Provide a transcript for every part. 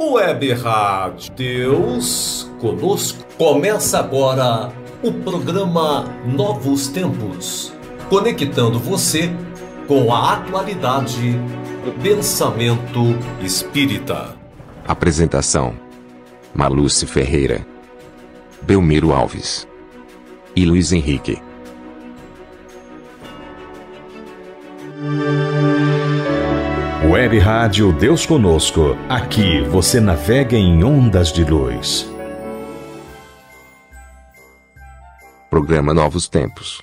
Web Rádio Deus Conosco. Começa agora o programa Novos Tempos, conectando você com a atualidade do pensamento espírita. Apresentação: Maluce Ferreira, Belmiro Alves e Luiz Henrique. Web Rádio Deus Conosco. Aqui você navega em ondas de luz. Programa Novos Tempos.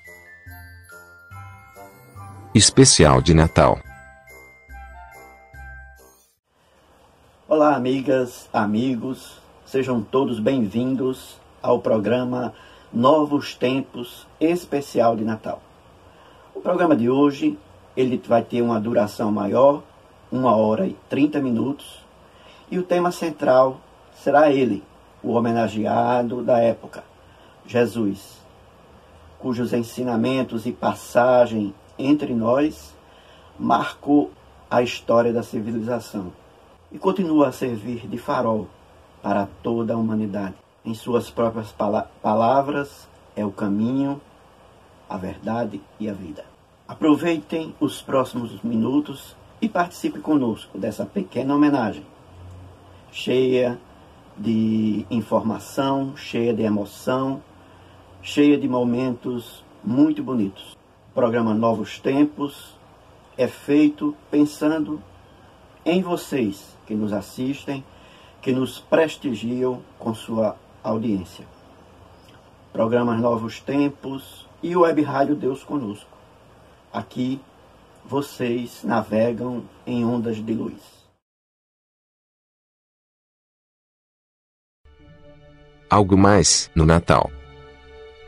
Especial de Natal. Olá, amigas, amigos, sejam todos bem-vindos ao programa Novos Tempos Especial de Natal. O programa de hoje ele vai ter uma duração maior, uma hora e 30 minutos, e o tema central será ele, o homenageado da época, Jesus, cujos ensinamentos e passagem entre nós marcou a história da civilização e continua a servir de farol para toda a humanidade. Em suas próprias pala palavras, é o caminho, a verdade e a vida. Aproveitem os próximos minutos e participe conosco dessa pequena homenagem, cheia de informação, cheia de emoção, cheia de momentos muito bonitos. O programa Novos Tempos é feito pensando em vocês que nos assistem, que nos prestigiam com sua audiência. Programas Novos Tempos e Web Rádio Deus Conosco. Aqui vocês navegam em ondas de luz. Algo mais no Natal.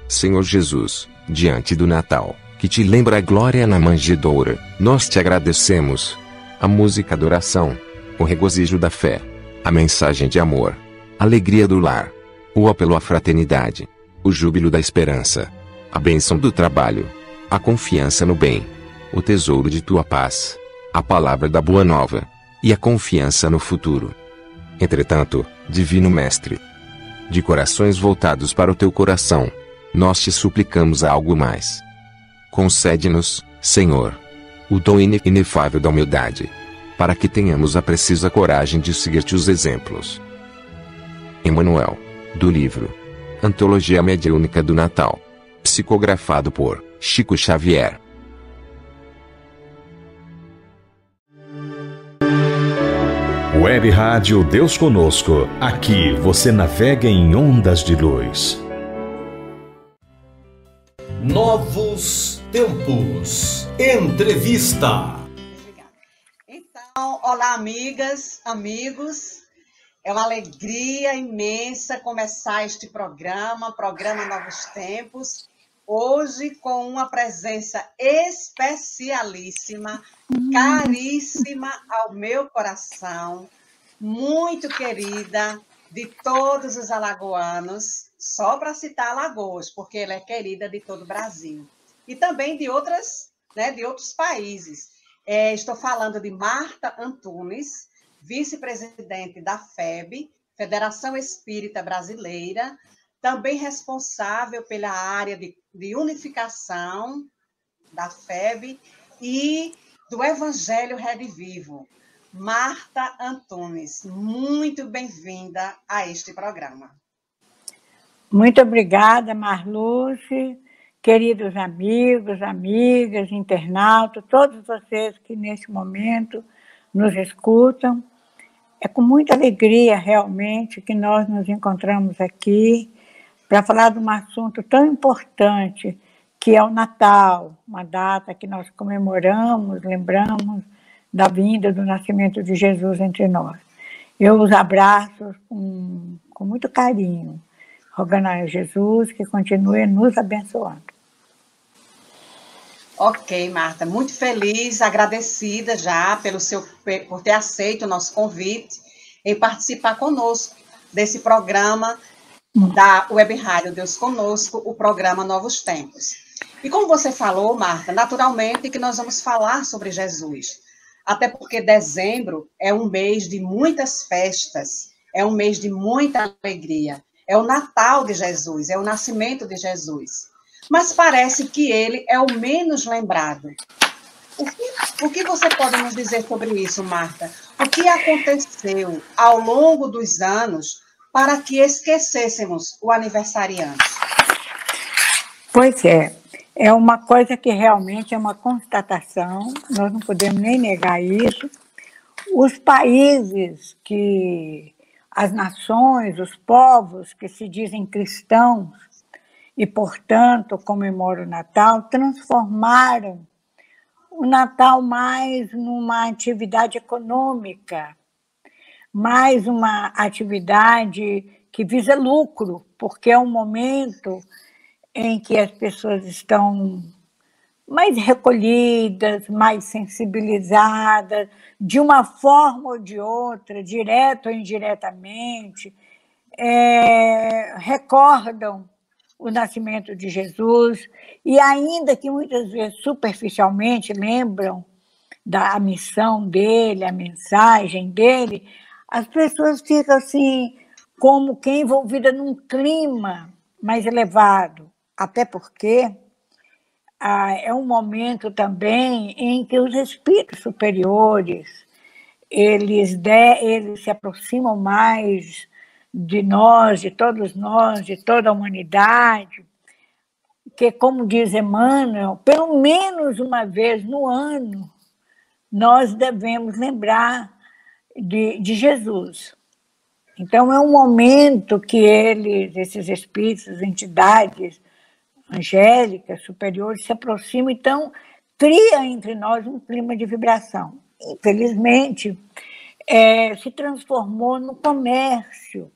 Senhor Jesus, diante do Natal, que te lembra a glória na manjedoura, nós te agradecemos. A música da oração, o regozijo da fé, a mensagem de amor, a alegria do lar, o apelo à fraternidade, o júbilo da esperança, a bênção do trabalho, a confiança no bem, o tesouro de tua paz, a palavra da boa nova, e a confiança no futuro. Entretanto, Divino Mestre, de corações voltados para o teu coração, nós te suplicamos algo mais. Concede-nos, Senhor, o dom inefável da humildade, para que tenhamos a precisa coragem de seguir teus exemplos. Emmanuel, do livro Antologia Mediúnica do Natal, psicografado por Chico Xavier. Web Rádio Deus Conosco. Aqui você navega em ondas de luz. Novos Tempos. Entrevista. Então, olá, amigas, amigos. É uma alegria imensa começar este programa, programa Novos Tempos. Hoje com uma presença especialíssima, caríssima ao meu coração, muito querida de todos os alagoanos, só para citar Alagoas, porque ela é querida de todo o Brasil. E também de outras, né, de outros países. É, estou falando de Marta Antunes, vice-presidente da FEB, Federação Espírita Brasileira, também responsável pela área de, de unificação da FEB e do Evangelho Rede Vivo. Marta Antunes, muito bem-vinda a este programa. Muito obrigada, Marluce, queridos amigos, amigas, internautas, todos vocês que nesse momento nos escutam. É com muita alegria, realmente, que nós nos encontramos aqui para falar de um assunto tão importante que é o Natal, uma data que nós comemoramos, lembramos da vinda do nascimento de Jesus entre nós. Eu os abraço com, com muito carinho, rogando a Jesus que continue nos abençoando. Ok, Marta, muito feliz, agradecida já pelo seu, por ter aceito o nosso convite em participar conosco desse programa da Web Rádio Deus Conosco, o programa Novos Tempos. E como você falou, Marta, naturalmente que nós vamos falar sobre Jesus. até porque dezembro é um mês de muitas festas, é um mês de muita alegria. É o Natal de Jesus, é o nascimento de Jesus. Mas parece que ele é o menos lembrado. O que, o que você pode nos dizer sobre isso, Marta? O que aconteceu ao longo dos anos para que esquecêssemos o aniversariante? Pois é, é uma coisa que realmente é uma constatação, nós não podemos nem negar isso. Os países que as nações, os povos que se dizem cristãos e, portanto, comemoram o Natal, transformaram o Natal mais numa atividade econômica, mais uma atividade que visa lucro, porque é um momento em que as pessoas estão mais recolhidas, mais sensibilizadas, de uma forma ou de outra, direto ou indiretamente, é, recordam o nascimento de Jesus e, ainda que muitas vezes superficialmente lembram da missão dele, a mensagem dele, as pessoas ficam assim, como quem envolvida num clima mais elevado, até porque ah, é um momento também em que os espíritos superiores eles, de, eles se aproximam mais de nós, de todos nós, de toda a humanidade, que, como diz Emmanuel, pelo menos uma vez no ano, nós devemos lembrar de, de Jesus. Então, é um momento que eles, esses espíritos, entidades, angélicas, superiores, se aproximam, então cria entre nós um clima de vibração. Infelizmente, é, se transformou no comércio,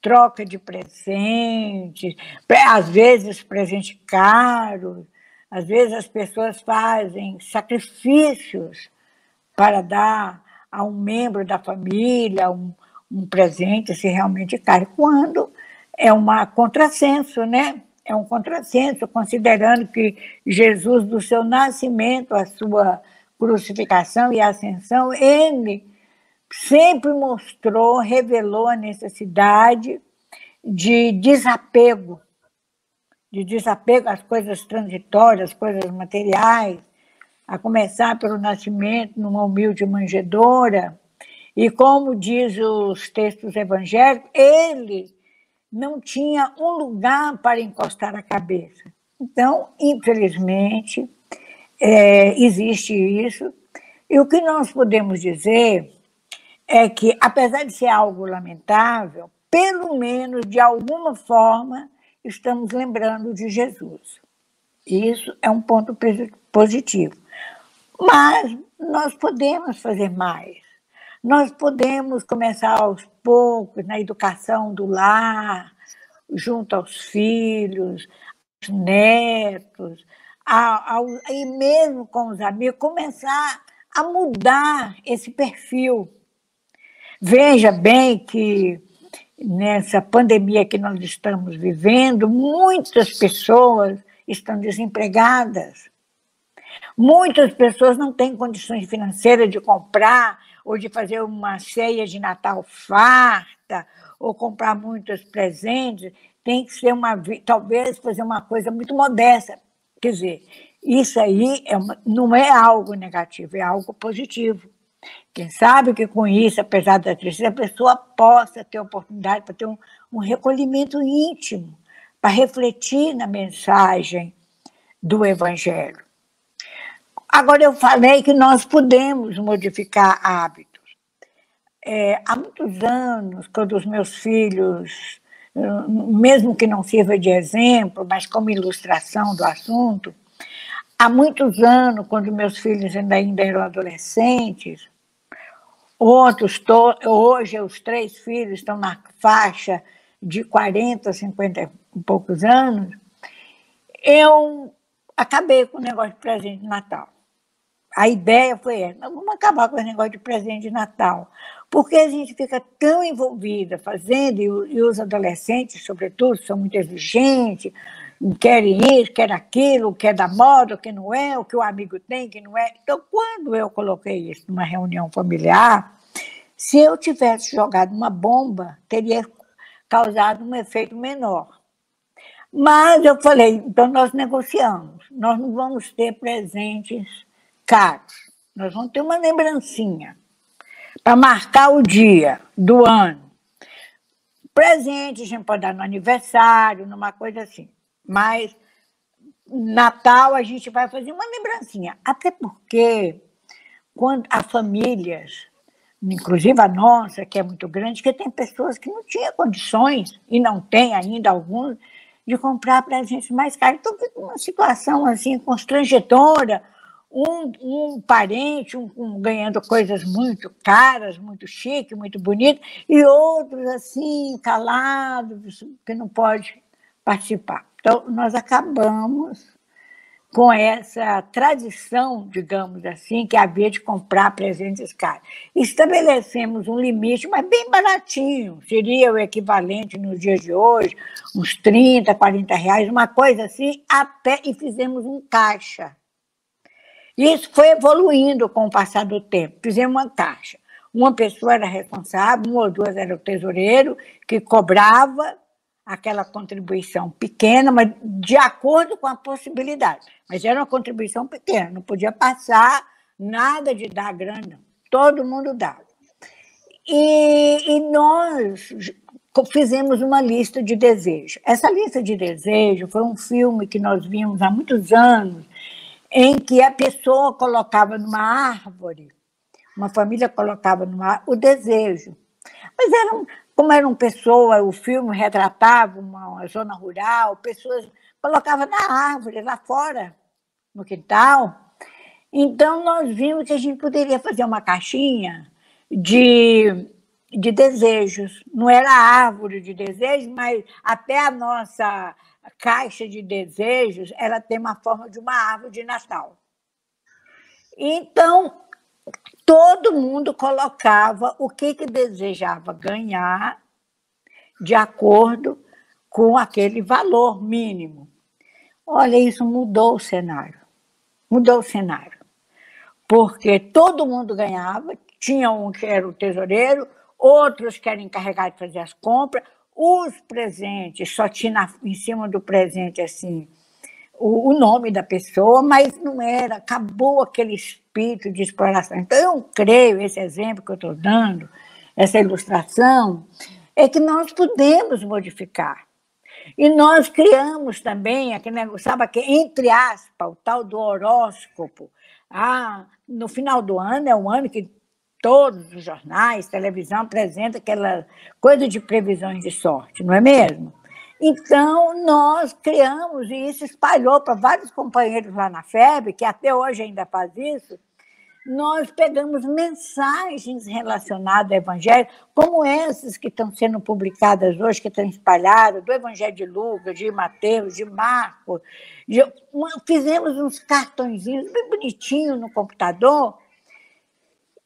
troca de presentes, às vezes presente caro, às vezes as pessoas fazem sacrifícios para dar a um membro da família um, um presente, se realmente caro, quando é uma contrassenso, né? é um contrassenso, considerando que Jesus, do seu nascimento, a sua crucificação e ascensão, ele sempre mostrou, revelou a necessidade de desapego, de desapego às coisas transitórias, às coisas materiais, a começar pelo nascimento numa humilde manjedoura. E como diz os textos evangélicos, ele não tinha um lugar para encostar a cabeça. Então, infelizmente, é, existe isso. E o que nós podemos dizer é que, apesar de ser algo lamentável, pelo menos de alguma forma estamos lembrando de Jesus. Isso é um ponto positivo. Mas nós podemos fazer mais. Nós podemos começar aos poucos na educação do lar, junto aos filhos, aos netos, ao, e mesmo com os amigos, começar a mudar esse perfil. Veja bem que nessa pandemia que nós estamos vivendo, muitas pessoas estão desempregadas. Muitas pessoas não têm condições financeiras de comprar ou de fazer uma ceia de Natal farta, ou comprar muitos presentes, tem que ser uma, talvez fazer uma coisa muito modesta. Quer dizer, isso aí é uma, não é algo negativo, é algo positivo. Quem sabe que com isso, apesar da tristeza, a pessoa possa ter oportunidade para ter um, um recolhimento íntimo, para refletir na mensagem do Evangelho. Agora, eu falei que nós podemos modificar hábitos. É, há muitos anos, quando os meus filhos, mesmo que não sirva de exemplo, mas como ilustração do assunto, há muitos anos, quando meus filhos ainda, ainda eram adolescentes, outros, to, hoje os três filhos estão na faixa de 40, 50 e poucos anos, eu acabei com o negócio de presente de Natal a ideia foi essa, vamos acabar com esse negócio de presente de Natal, porque a gente fica tão envolvida fazendo, e, os adolescentes, sobretudo, são muito exigentes, querem isso, querem aquilo, o que é da moda, o que não é, o que o amigo tem, o que não é. Então, quando eu coloquei isso numa reunião familiar, se eu tivesse jogado uma bomba, teria causado um efeito menor. Mas eu falei, então nós negociamos, nós não vamos ter presentes nós vamos ter uma lembrancinha para marcar o dia do ano. Presente a gente pode dar no aniversário, numa coisa assim. Mas Natal a gente vai fazer uma lembrancinha. Até porque quando as famílias, inclusive a nossa, que é muito grande, que tem pessoas que não tinham condições, e não tem ainda alguns, de comprar presentes mais caros. Então fica uma situação assim constrangedora um, um parente um, um, ganhando coisas muito caras, muito chique, muito bonito, e outros assim, calados, que não pode participar. Então, nós acabamos com essa tradição, digamos assim, que havia de comprar presentes caros. Estabelecemos um limite, mas bem baratinho, seria o equivalente nos dias de hoje, uns 30, 40 reais, uma coisa assim, a pé, e fizemos um caixa e isso foi evoluindo com o passar do tempo. Fizemos uma caixa. Uma pessoa era responsável, uma ou duas era o tesoureiro, que cobrava aquela contribuição pequena, mas de acordo com a possibilidade. Mas era uma contribuição pequena, não podia passar nada de dar grana, todo mundo dava. E, e nós fizemos uma lista de desejos. Essa lista de desejos foi um filme que nós vimos há muitos anos, em que a pessoa colocava numa árvore, uma família colocava numa o desejo. Mas eram, como eram pessoas, o filme retratava uma, uma zona rural, pessoas colocavam na árvore, lá fora, no quintal. Então, nós vimos que a gente poderia fazer uma caixinha de, de desejos. Não era árvore de desejos, mas até a nossa caixa de desejos, ela tem uma forma de uma árvore de Natal. Então, todo mundo colocava o que, que desejava ganhar de acordo com aquele valor mínimo. Olha, isso mudou o cenário. Mudou o cenário. Porque todo mundo ganhava, tinha um que era o tesoureiro, outros que eram encarregados de fazer as compras, os presentes, só tinha em cima do presente assim o, o nome da pessoa, mas não era, acabou aquele espírito de exploração. Então, eu creio, esse exemplo que eu estou dando, essa ilustração, é que nós podemos modificar. E nós criamos também aquele sabe, que, entre aspas, o tal do horóscopo. Ah, no final do ano é um ano que todos os jornais, televisão apresenta aquela coisa de previsões de sorte, não é mesmo? Então, nós criamos, e isso espalhou para vários companheiros lá na FEB, que até hoje ainda faz isso, nós pegamos mensagens relacionadas ao Evangelho, como essas que estão sendo publicadas hoje, que estão espalhadas, do Evangelho de Lucas, de Mateus, de Marcos. De... Fizemos uns cartõezinhos bem bonitinhos no computador,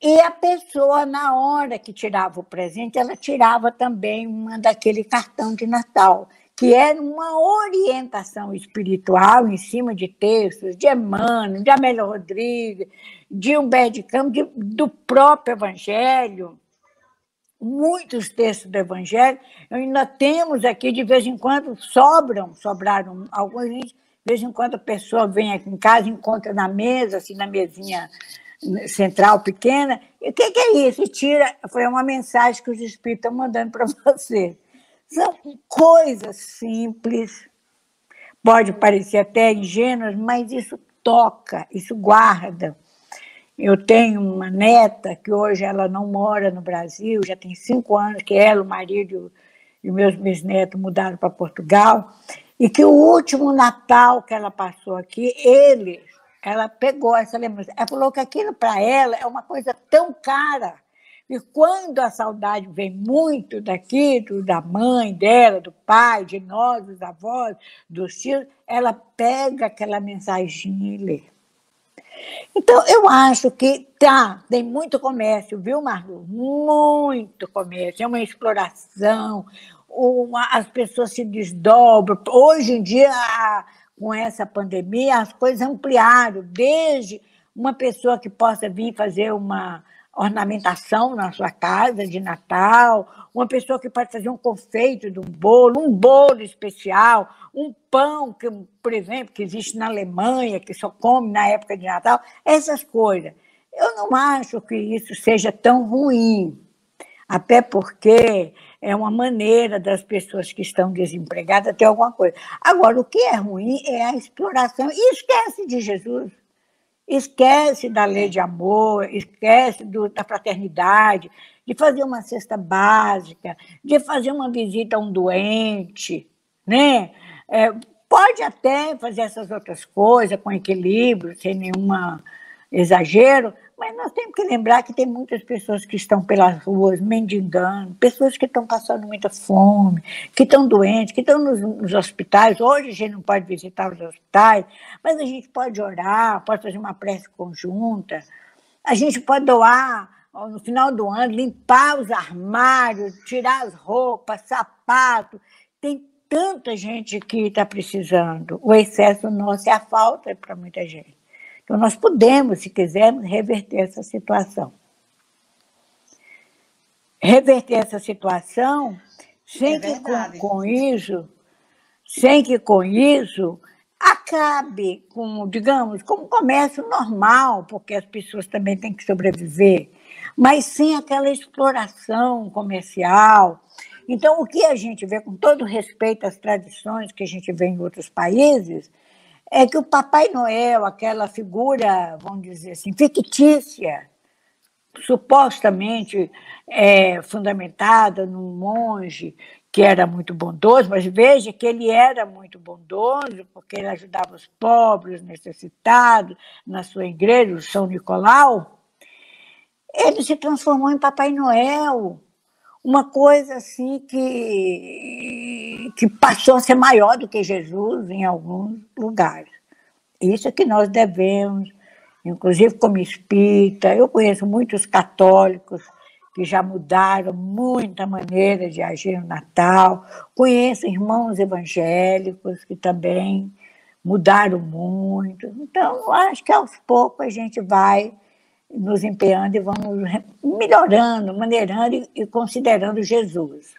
e a pessoa, na hora que tirava o presente, ela tirava também uma daquele cartão de Natal, que era uma orientação espiritual em cima de textos de Emmanuel, de Amélia Rodrigues, de Humberto de Campos, de, do próprio Evangelho, muitos textos do Evangelho. Ainda temos aqui, de vez em quando, sobram, sobraram alguns, de vez em quando a pessoa vem aqui em casa, encontra na mesa, assim, na mesinha central pequena. E o que, que, é isso? E tira. Foi uma mensagem que os espíritos estão mandando para você. São coisas simples, pode parecer até ingênuas, mas isso toca, isso guarda. Eu tenho uma neta que hoje ela não mora no Brasil, já tem cinco anos que ela, o marido e meus bisnetos mudaram para Portugal, e que o último Natal que ela passou aqui, eles ela pegou essa lembrança. Ela falou que aquilo para ela é uma coisa tão cara. E quando a saudade vem muito daquilo, da mãe dela, do pai, de nós, dos avós, dos tios, ela pega aquela mensagem e lê. Então, eu acho que tá, tem muito comércio, viu, Marlu? Muito comércio, é uma exploração. uma, as pessoas se desdobram. Hoje em dia, com essa pandemia, as coisas ampliaram, desde uma pessoa que possa vir fazer uma ornamentação na sua casa de Natal, uma pessoa que pode fazer um confeito de um bolo, um bolo especial, um pão, que, por exemplo, que existe na Alemanha, que só come na época de Natal, essas coisas. Eu não acho que isso seja tão ruim, até porque é uma maneira das pessoas que estão desempregadas ter alguma coisa. Agora, o que é ruim é a exploração. E esquece de Jesus. Esquece da lei de amor, esquece do, da fraternidade, de fazer uma cesta básica, de fazer uma visita a um doente, né? É, pode até fazer essas outras coisas com equilíbrio, sem nenhum exagero, mas nós temos que lembrar que tem muitas pessoas que estão pelas ruas mendigando, pessoas que estão passando muita fome, que estão doentes, que estão nos, nos, hospitais. Hoje a gente não pode visitar os hospitais, mas a gente pode orar, pode fazer uma prece conjunta, a gente pode doar no final do ano, limpar os armários, tirar as roupas, sapato. Tem tanta gente que está precisando. O excesso nosso é a falta para muita gente. Então, nós podemos, se quisermos, reverter essa situação. Reverter essa situação sem é que com, com isso, sem que com isso acabe com, digamos, com um comércio normal, porque as pessoas também têm que sobreviver, mas sem aquela exploração comercial. Então, o que a gente vê, com todo respeito às tradições que a gente vê em outros países, é que o Papai Noel, aquela figura, vamos dizer assim, fictícia, supostamente é, fundamentada num monge que era muito bondoso, mas veja que ele era muito bondoso, porque ele ajudava os pobres, os necessitados, na sua igreja, o São Nicolau, ele se transformou em Papai Noel, uma coisa assim que, que passou a ser maior do que Jesus em alguns lugares. Isso é que nós devemos, inclusive como espírita, eu conheço muitos católicos que já mudaram muita maneira de agir no Natal, conheço irmãos evangélicos que também mudaram muito. Então, acho que aos poucos a gente vai nos empenhando e vamos melhorando, maneirando e considerando Jesus.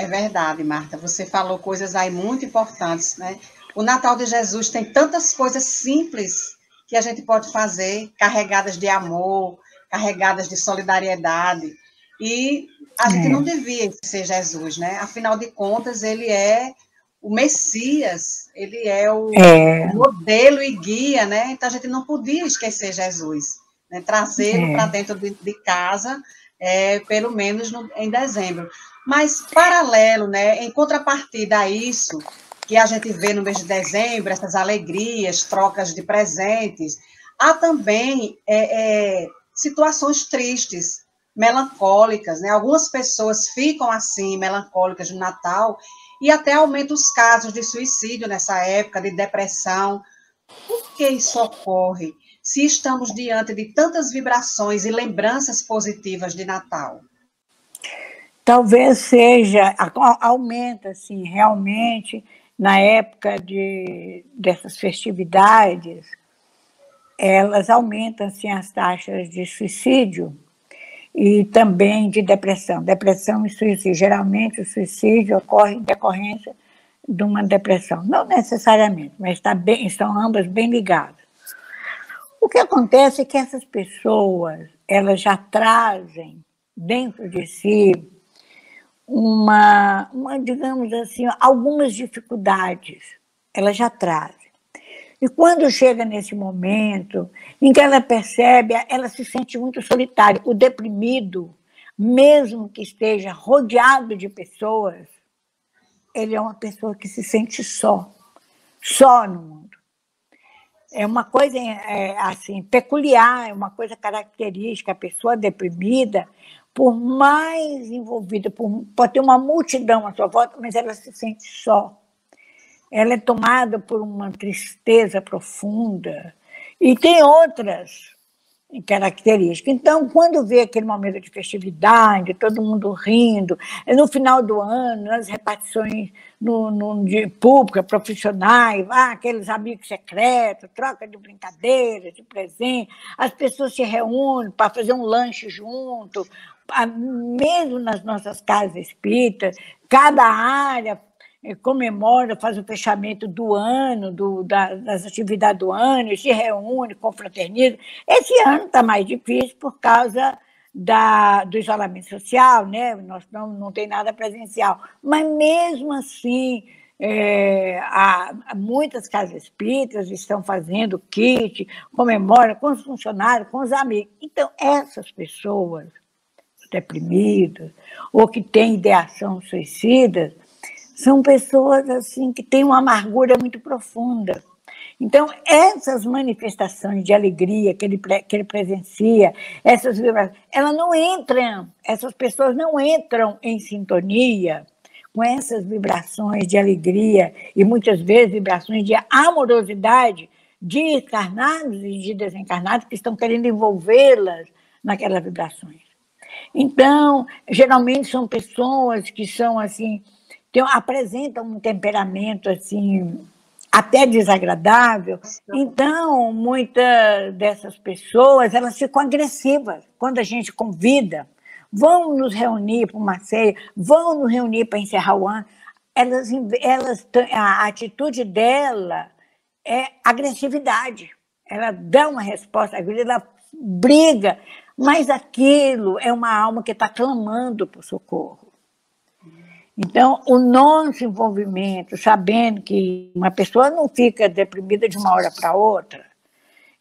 É verdade, Marta. Você falou coisas aí muito importantes, né? O Natal de Jesus tem tantas coisas simples que a gente pode fazer, carregadas de amor, carregadas de solidariedade. E a é. gente não devia ser Jesus, né? Afinal de contas, ele é o Messias, ele é o é. modelo e guia, né? Então a gente não podia esquecer Jesus, né? trazê-lo é. para dentro de, de casa, é, pelo menos no, em dezembro. Mas paralelo, né? Em contrapartida a isso que a gente vê no mês de dezembro, essas alegrias, trocas de presentes, há também é, é, situações tristes, melancólicas, né? Algumas pessoas ficam assim, melancólicas no Natal e até aumenta os casos de suicídio nessa época, de depressão. Por que isso ocorre? Se estamos diante de tantas vibrações e lembranças positivas de Natal. Talvez seja, aumenta, assim, realmente, na época de, dessas festividades, elas aumentam, assim, as taxas de suicídio, e também de depressão. Depressão e suicídio. Geralmente o suicídio ocorre em decorrência de uma depressão. Não necessariamente, mas está bem, estão ambas bem ligadas. O que acontece é que essas pessoas, elas já trazem dentro de si uma, uma digamos assim, algumas dificuldades. Elas já trazem. E quando chega nesse momento em que ela percebe, ela se sente muito solitária. O deprimido, mesmo que esteja rodeado de pessoas, ele é uma pessoa que se sente só, só no mundo. É uma coisa é, assim peculiar, é uma coisa característica. A pessoa deprimida, por mais envolvida, por, pode ter uma multidão à sua volta, mas ela se sente só ela é tomada por uma tristeza profunda. E tem outras característica. Então, quando vê aquele momento de festividade, todo mundo rindo, no final do ano, nas repartições no, no, de pública, profissionais, ah, aqueles amigos secretos, troca de brincadeiras, de presente, as pessoas se reúnem para fazer um lanche junto, mesmo nas nossas casas espíritas, cada área comemora, faz o fechamento do ano, do, da, das atividades do ano, se reúne, confraterniza. Esse ano está mais difícil por causa da, do isolamento social, né? Nós não, não tem nada presencial. Mas mesmo assim, é, há, muitas casas espíritas estão fazendo kit, comemora com os funcionários, com os amigos. Então, essas pessoas deprimidas ou que têm ideação suicida, são pessoas assim que têm uma amargura muito profunda. Então, essas manifestações de alegria que ele, que ele presencia, essas vibrações, elas não entram, essas pessoas não entram em sintonia com essas vibrações de alegria e muitas vezes vibrações de amorosidade de encarnados e de desencarnados que estão querendo envolvê-las naquelas vibrações. Então, geralmente são pessoas que são assim que apresentam um temperamento assim até desagradável. Então, muitas dessas pessoas elas ficam agressivas quando a gente convida. Vão nos reunir para uma ceia, vão nos reunir para encerrar o ano. Elas, elas, a atitude dela é agressividade. Ela dá uma resposta, ela briga, mas aquilo é uma alma que está clamando por socorro. Então, o nosso envolvimento, sabendo que uma pessoa não fica deprimida de uma hora para outra,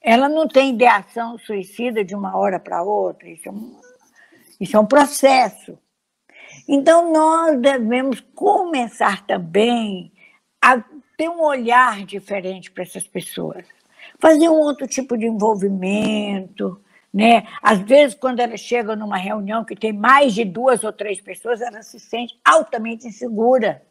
ela não tem ideação suicida de uma hora para outra, isso é, um, isso é um processo. Então, nós devemos começar também a ter um olhar diferente para essas pessoas, fazer um outro tipo de envolvimento, né? Às vezes, quando ela chega numa reunião que tem mais de duas ou três pessoas, ela se sente altamente insegura.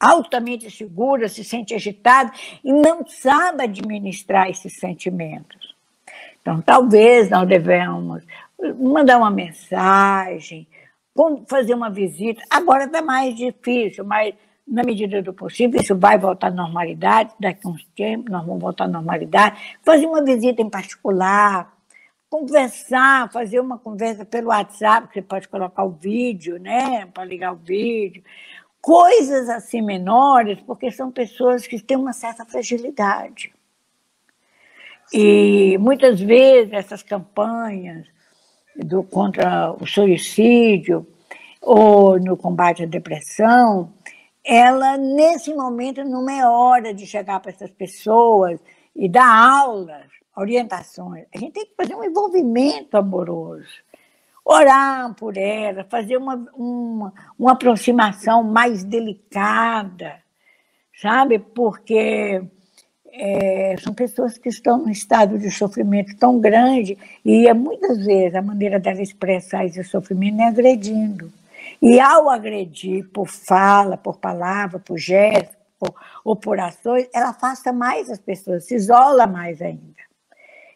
Altamente insegura, se sente agitada e não sabe administrar esses sentimentos. Então, talvez nós devemos mandar uma mensagem, fazer uma visita. Agora está mais difícil, mas na medida do possível, isso vai voltar à normalidade, daqui a uns tempos nós vamos voltar à normalidade. Fazer uma visita em particular, conversar, fazer uma conversa pelo WhatsApp, você pode colocar o vídeo, né, para ligar o vídeo. Coisas assim menores, porque são pessoas que têm uma certa fragilidade. E muitas vezes essas campanhas do, contra o suicídio ou no combate à depressão, ela, nesse momento, não é hora de chegar para essas pessoas e dar aulas orientações. A gente tem que fazer um envolvimento amoroso, orar por ela, fazer uma, uma, uma aproximação mais delicada, sabe? Porque é, são pessoas que estão num estado de sofrimento tão grande e é, muitas vezes a maneira dela expressar esse sofrimento é agredindo. E ao agredir por fala, por palavra, por gesto, por, ou por ações, ela afasta mais as pessoas, se isola mais ainda.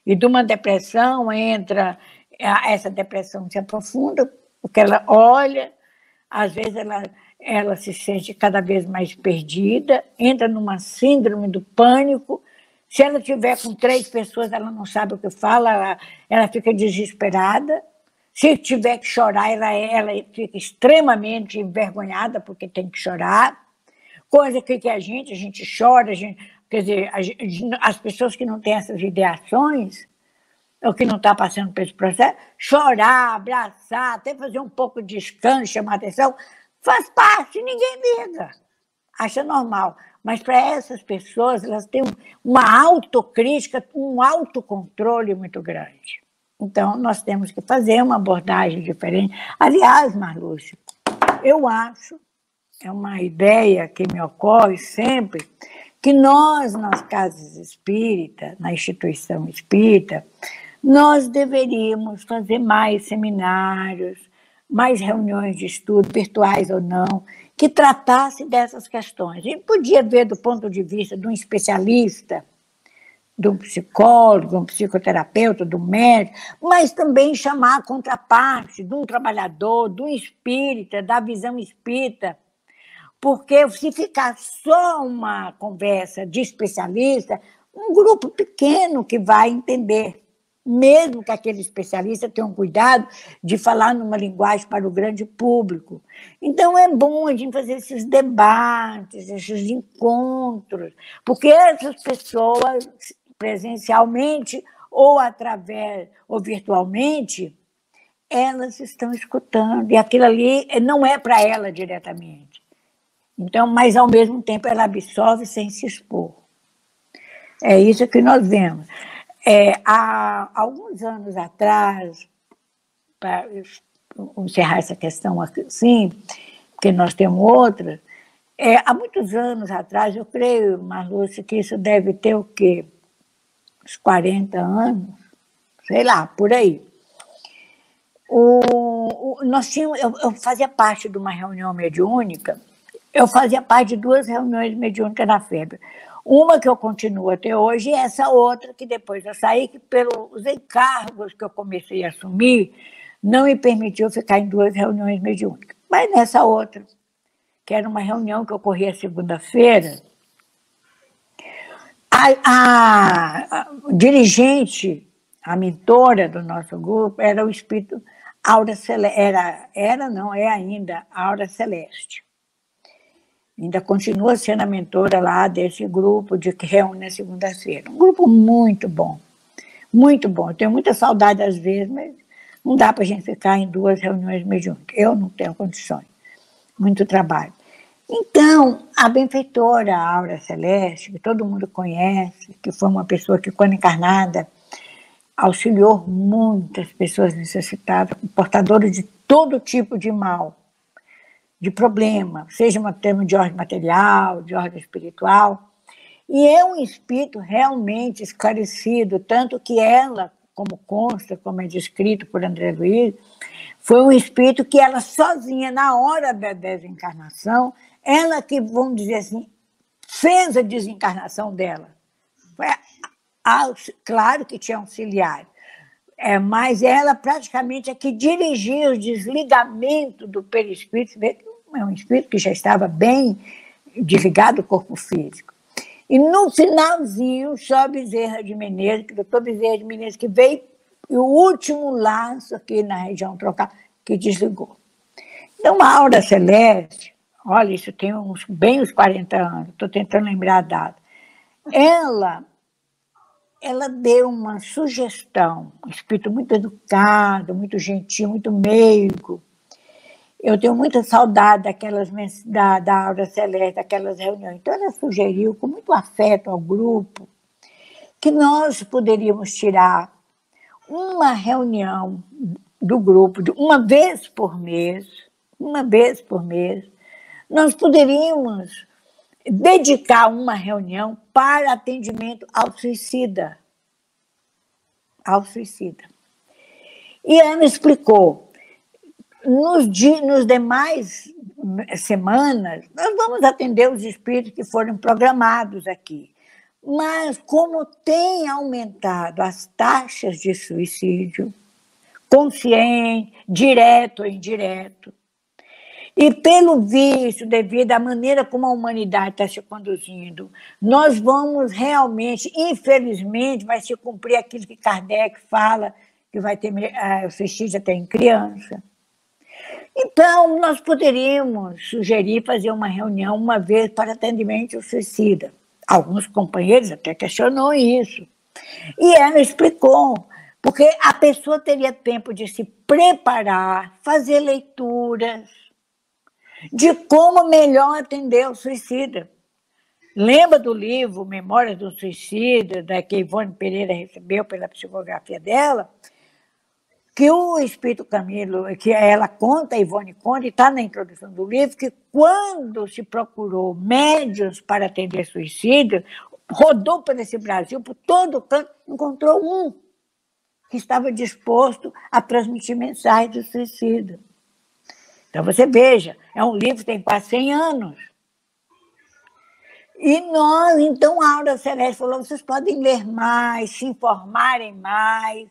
E de uma depressão entra, essa depressão se aprofunda, porque ela olha, às vezes ela, ela se sente cada vez mais perdida, entra numa síndrome do pânico. Se ela tiver com três pessoas, ela não sabe o que fala, ela, ela fica desesperada. Se tiver que chorar, ela, ela fica extremamente envergonhada porque tem que chorar. Coisa que, que a gente, a gente chora, a gente, Quer dizer, as pessoas que não têm essas ideações, ou que não estão tá passando por esse processo, chorar, abraçar, até fazer um pouco de descanso, chamar atenção, faz parte, ninguém liga. Acha normal. Mas para essas pessoas, elas têm uma autocrítica, um autocontrole muito grande. Então, nós temos que fazer uma abordagem diferente. Aliás, Marlúcia, eu acho, é uma ideia que me ocorre sempre, que nós, nas casas espíritas, na instituição espírita, nós deveríamos fazer mais seminários, mais reuniões de estudo, virtuais ou não, que tratasse dessas questões. E podia ver do ponto de vista de um especialista, do psicólogo, um psicoterapeuta, do médico, mas também chamar a contraparte de um trabalhador, de um espírita, da visão espírita, porque se ficar só uma conversa de especialista, um grupo pequeno que vai entender, mesmo que aquele especialista tenha um cuidado de falar numa linguagem para o grande público. Então é bom a gente fazer esses debates, esses encontros, porque essas pessoas presencialmente ou através ou virtualmente, elas estão escutando e aquilo ali não é para ela diretamente. Então, mas ao mesmo tempo ela absorve sem se expor. É isso que nós vemos. É, há alguns anos atrás, para encerrar essa questão assim, porque nós temos outra, é, há muitos anos atrás, eu creio, Marlúcia, que isso deve ter o quê? Uns 40 anos, sei lá, por aí. O, o, nós tínhamos, eu, eu fazia parte de uma reunião mediúnica eu fazia parte de duas reuniões mediúnicas na FEB. Uma que eu continuo até hoje e essa outra que depois eu saí, que pelos encargos que eu comecei a assumir, não me permitiu ficar em duas reuniões mediúnicas. Mas nessa outra, que era uma reunião que ocorria segunda-feira, a, a, a, dirigente, a mentora do nosso grupo, era o espírito Aura Celeste, era, era, não, é ainda, Aura Celeste ainda continua sendo a mentora lá desse grupo de que reúne segunda-feira. Um grupo muito bom, muito bom. Eu tenho muita saudade às vezes, mas não dá para a gente ficar em duas reuniões mediúnicas. Eu não tenho condições. Muito trabalho. Então, a benfeitora Aura Celeste, que todo mundo conhece, que foi uma pessoa que, quando encarnada, auxiliou muitas pessoas necessitadas, portadoras de todo tipo de mal, de problema, seja um termo de ordem material, de ordem espiritual. E é um espírito realmente esclarecido, tanto que ela, como consta, como é descrito por André Luiz, foi um espírito que ela sozinha, na hora da desencarnação, ela que, vamos dizer assim, fez a desencarnação dela. Foi, claro que tinha auxiliar, é, mas ela praticamente é que dirigia o desligamento do perispírito, é um espírito que já estava bem desligado do corpo físico. E no finalzinho, só Bezerra de Menezes, que o doutor Bezerra de Menezes, que veio, e o último laço aqui na região trocar, que desligou. Então, a aura celeste, olha, isso tem uns, bem uns 40 anos, estou tentando lembrar a data. Ela ela deu uma sugestão, um espírito muito educado, muito gentil, muito meigo. Eu tenho muita saudade daquelas da, da Aura Celeste, daquelas reuniões. Então, ela sugeriu, com muito afeto ao grupo, que nós poderíamos tirar uma reunião do grupo, de uma vez por mês, uma vez por mês, nós poderíamos dedicar uma reunião para atendimento ao suicida. Ao suicida. E Ana explicou, nos, nos demais semanas, nós vamos atender os espíritos que foram programados aqui. Mas como tem aumentado as taxas de suicídio, consciente, direto ou indireto, e, pelo visto, devido à maneira como a humanidade está se conduzindo, nós vamos realmente, infelizmente, vai se cumprir aquilo que Kardec fala, que vai ter uh, suicídio até em criança. Então, nós poderíamos sugerir fazer uma reunião uma vez para atendimento ao suicida. Alguns companheiros até questionou isso. E ela explicou, porque a pessoa teria tempo de se preparar, fazer leituras, de como melhor atender o suicida. Lembra do livro Memórias do Suicida, da que Ivone Pereira recebeu pela psicografia dela? Que o Espírito Camilo, que ela conta, Ivone conta, e está na introdução do livro, que quando se procurou médios para atender suicídio, rodou por esse Brasil, por todo canto, encontrou um que estava disposto a transmitir mensagens do suicídio. Então você veja, é um livro que tem quase 100 anos. E nós, então, a Aura Celeste falou: vocês podem ler mais, se informarem mais.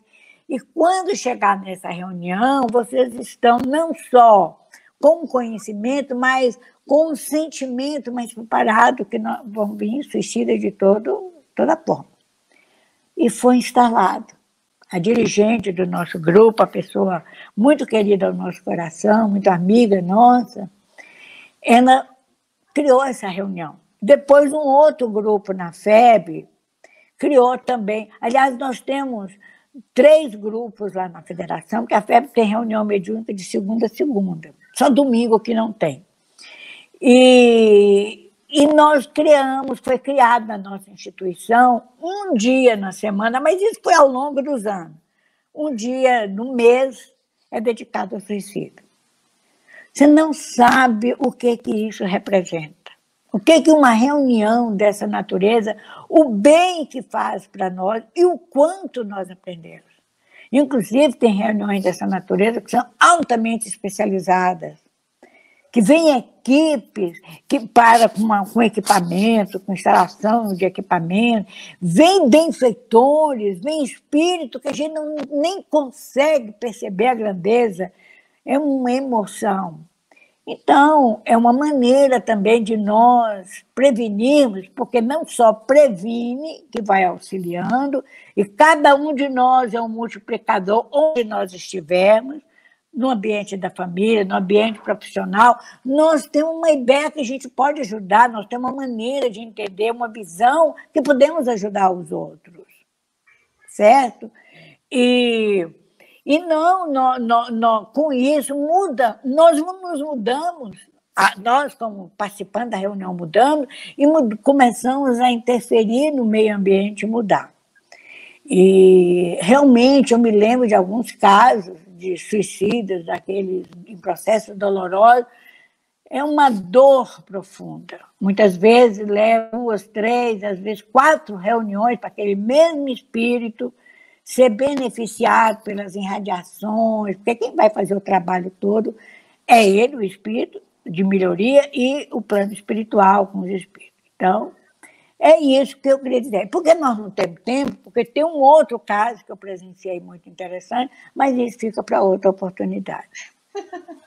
E quando chegar nessa reunião, vocês estão não só com conhecimento, mas com um sentimento mais preparado, que vamos vir suicida de todo, toda forma. E foi instalado. A dirigente do nosso grupo, a pessoa muito querida ao nosso coração, muito amiga nossa, ela criou essa reunião. Depois, um outro grupo na FEB criou também. Aliás, nós temos três grupos lá na federação, porque a FEB tem reunião mediúnica de segunda a segunda. Só domingo que não tem. E, e nós criamos, foi criado na nossa instituição um dia na semana, mas isso foi ao longo dos anos. Um dia no mês é dedicado ao suicídio. Você não sabe o que, que isso representa. O que, que uma reunião dessa natureza, o bem que faz para nós e o quanto nós aprendemos. Inclusive, tem reuniões dessa natureza que são altamente especializadas, que vêm equipes que para com, uma, com equipamento, com instalação de equipamento, vem benfeitores, vem espírito que a gente não, nem consegue perceber a grandeza. É uma emoção. Então, é uma maneira também de nós prevenirmos, porque não só previne, que vai auxiliando, e cada um de nós é um multiplicador onde nós estivermos, no ambiente da família, no ambiente profissional, nós temos uma ideia que a gente pode ajudar, nós temos uma maneira de entender, uma visão que podemos ajudar os outros, certo? E e não, não, não, não, com isso muda, nós nos mudamos, nós, como participantes da reunião, mudamos e começamos a interferir no meio ambiente mudar. E realmente eu me lembro de alguns casos de suicidas, daqueles em processos dolorosos, é uma dor profunda. Muitas vezes leva duas, três, às vezes quatro reuniões para aquele mesmo espírito ser beneficiado pelas irradiações, porque quem vai fazer o trabalho todo é ele, o espírito de melhoria, e o plano espiritual com os espíritos. Então, é isso que eu queria dizer. Porque nós não temos tempo, porque tem um outro caso que eu presenciei muito interessante, mas isso fica para outra oportunidade.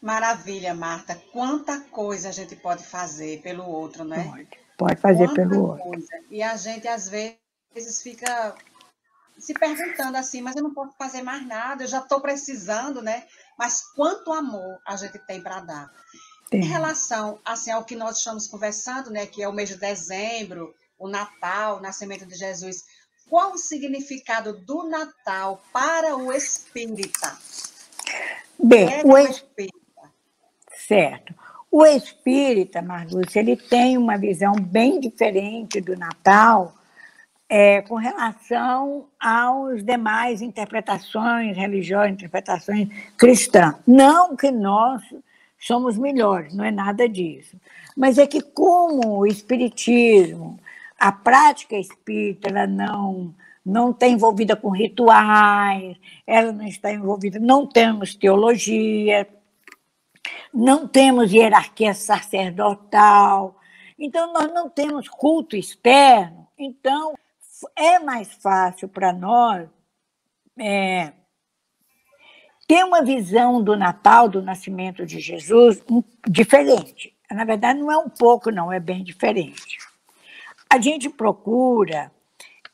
Maravilha, Marta. Quanta coisa a gente pode fazer pelo outro, né? Pode, pode fazer Quanta pelo outro. Coisa. E a gente, às vezes, fica se perguntando assim, mas eu não posso fazer mais nada, eu já estou precisando, né? Mas quanto amor a gente tem para dar. Em relação assim, ao que nós estamos conversando, né, que é o mês de dezembro, o Natal, o nascimento de Jesus, qual o significado do Natal para o espírita? Bem, é o espírita. Certo. O espírita, Marlúcia, ele tem uma visão bem diferente do Natal, é, com relação aos demais interpretações religiosas, interpretações cristãs. Não que nós somos melhores, não é nada disso. Mas é que como o espiritismo, a prática espírita, ela não não está envolvida com rituais, ela não está envolvida, não temos teologia, não temos hierarquia sacerdotal, então nós não temos culto externo, então é mais fácil para nós é, ter uma visão do Natal, do nascimento de Jesus, diferente. Na verdade, não é um pouco, não, é bem diferente. A gente procura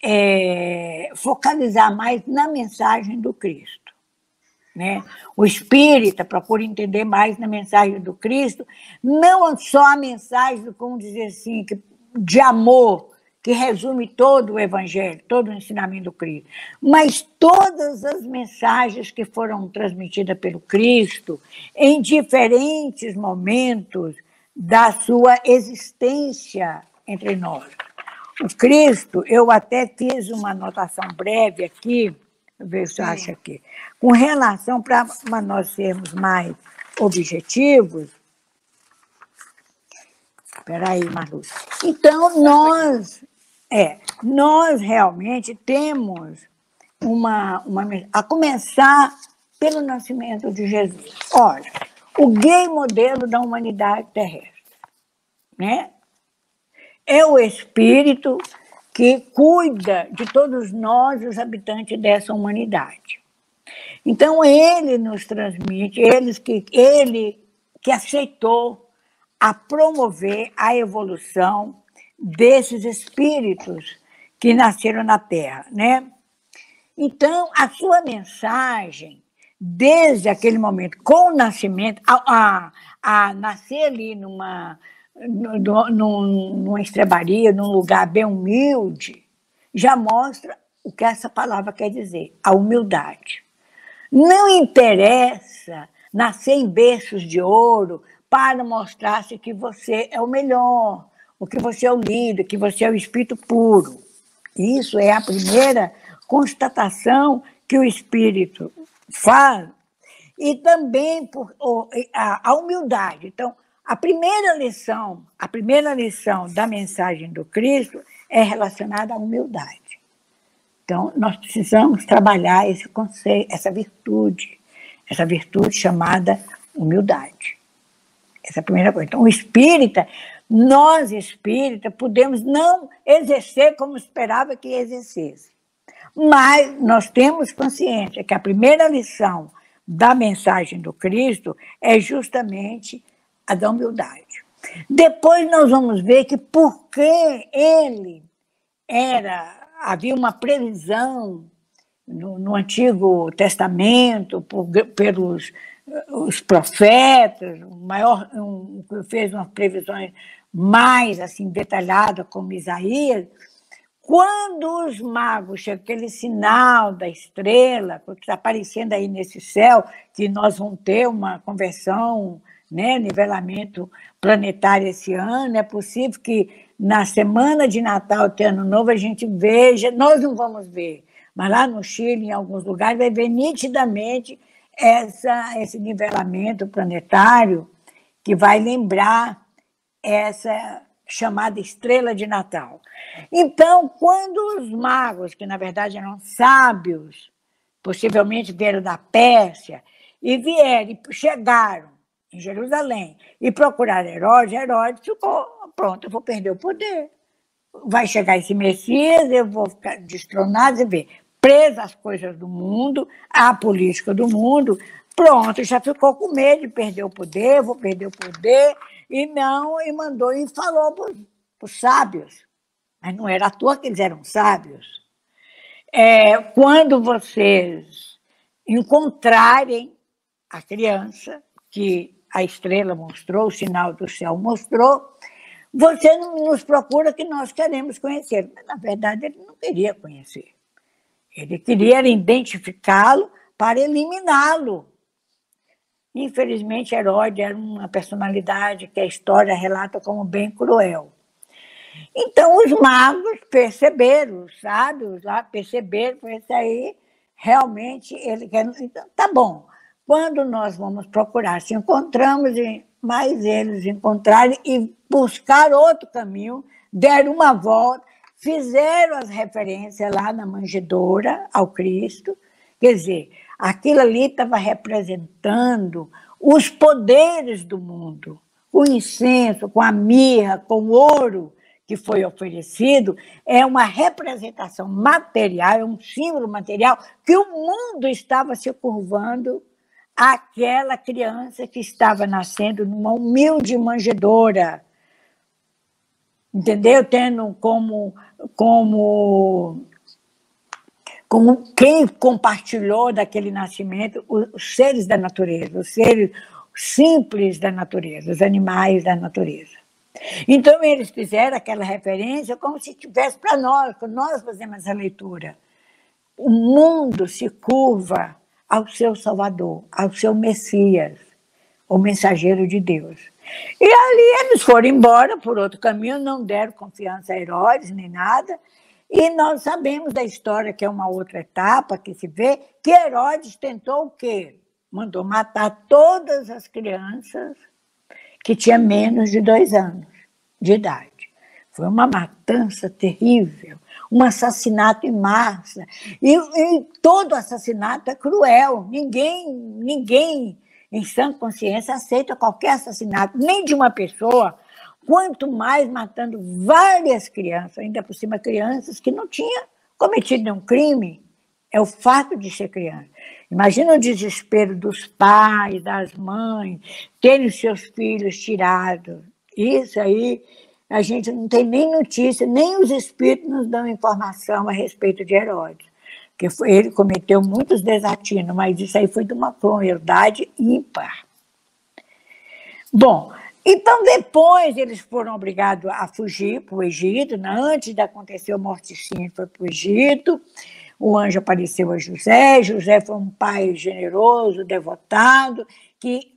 é, focalizar mais na mensagem do Cristo. Né? O espírita procura entender mais na mensagem do Cristo, não só a mensagem, como dizer assim, de amor, que resume todo o Evangelho, todo o ensinamento do Cristo, mas todas as mensagens que foram transmitidas pelo Cristo em diferentes momentos da sua existência entre nós. O Cristo, eu até fiz uma anotação breve aqui, ver se acha aqui, com relação para nós sermos mais objetivos. Espera aí, Maru. Então, nós é, nós realmente temos uma, uma. a começar pelo nascimento de Jesus. Olha, o gay modelo da humanidade terrestre. Né? é o Espírito que cuida de todos nós, os habitantes dessa humanidade. Então, ele nos transmite, eles que, ele que aceitou a promover a evolução desses espíritos que nasceram na Terra, né? Então, a sua mensagem, desde aquele momento, com o nascimento, a, a, a nascer ali numa, numa estrebaria, num lugar bem humilde, já mostra o que essa palavra quer dizer, a humildade. Não interessa nascer em berços de ouro para mostrar-se que você é o melhor, o que você é o líder, que você é o espírito puro. Isso é a primeira constatação que o espírito faz e também por a humildade. Então, a primeira lição, a primeira lição da mensagem do Cristo é relacionada à humildade. Então, nós precisamos trabalhar esse conceito, essa virtude, essa virtude chamada humildade. Essa é a primeira coisa. Então, o espírita, nós espírita, podemos não exercer como esperava que exercesse. Mas nós temos consciência que a primeira lição da mensagem do Cristo é justamente a da humildade. Depois nós vamos ver que porque ele era havia uma previsão no, no Antigo Testamento por, pelos os profetas, o maior um, fez umas previsões mais assim detalhadas como Isaías, quando os magos chegam, aquele sinal da estrela, porque está aparecendo aí nesse céu, que nós vamos ter uma conversão né, nivelamento planetário esse ano, é possível que na semana de Natal, de Ano Novo, a gente veja, nós não vamos ver, mas lá no Chile, em alguns lugares, vai ver nitidamente essa, esse nivelamento planetário que vai lembrar essa chamada estrela de Natal. Então, quando os magos, que na verdade eram sábios, possivelmente vieram da Pérsia, e vieram, chegaram em Jerusalém, e procurar Herodes, Herodes ficou, pronto, eu vou perder o poder. Vai chegar esse Messias, eu vou ficar destronado e ver. Presa às coisas do mundo, à política do mundo, pronto, já ficou com medo de perder o poder, vou perder o poder, e não, e mandou e falou para os sábios. Mas não era à toa que eles eram sábios. É, quando vocês encontrarem a criança que a estrela mostrou, o sinal do céu mostrou, você nos procura que nós queremos conhecer. Mas, na verdade, ele não queria conhecer. Ele queria identificá-lo para eliminá-lo. Infelizmente, Herodes era uma personalidade que a história relata como bem cruel. Então, os magos perceberam, os sábios lá perceberam, foi isso aí, realmente, ele quer. Então, tá bom, quando nós vamos procurar, se encontramos, mais eles encontrarem e buscar outro caminho, deram uma volta, fizeram as referências lá na manjedoura ao Cristo, quer dizer, aquilo ali estava representando os poderes do mundo, o incenso, com a mirra, com o ouro que foi oferecido, é uma representação material, é um símbolo material que o mundo estava se curvando aquela criança que estava nascendo numa humilde manjedoura, entendeu? Tendo como, como, como quem compartilhou daquele nascimento os seres da natureza, os seres simples da natureza, os animais da natureza. Então, eles fizeram aquela referência como se tivesse para nós, quando nós fazemos essa leitura. O mundo se curva ao seu Salvador, ao seu Messias, o mensageiro de Deus. E ali eles foram embora por outro caminho, não deram confiança a Herodes nem nada. E nós sabemos da história, que é uma outra etapa que se vê, que Herodes tentou o quê? Mandou matar todas as crianças que tinham menos de dois anos de idade. Foi uma matança terrível um assassinato em massa. E, e todo assassinato é cruel. Ninguém, ninguém em sã consciência aceita qualquer assassinato, nem de uma pessoa, quanto mais matando várias crianças, ainda por cima crianças que não tinham cometido nenhum crime. É o fato de ser criança. Imagina o desespero dos pais, das mães, terem seus filhos tirados. Isso aí, a gente não tem nem notícia, nem os espíritos nos dão informação a respeito de Herodes. Porque ele cometeu muitos desatinos, mas isso aí foi de uma crueldade ímpar. Bom, então, depois eles foram obrigados a fugir para o Egito, né? antes de acontecer o morticínio, foi para o Egito. O anjo apareceu a José. José foi um pai generoso, devotado, que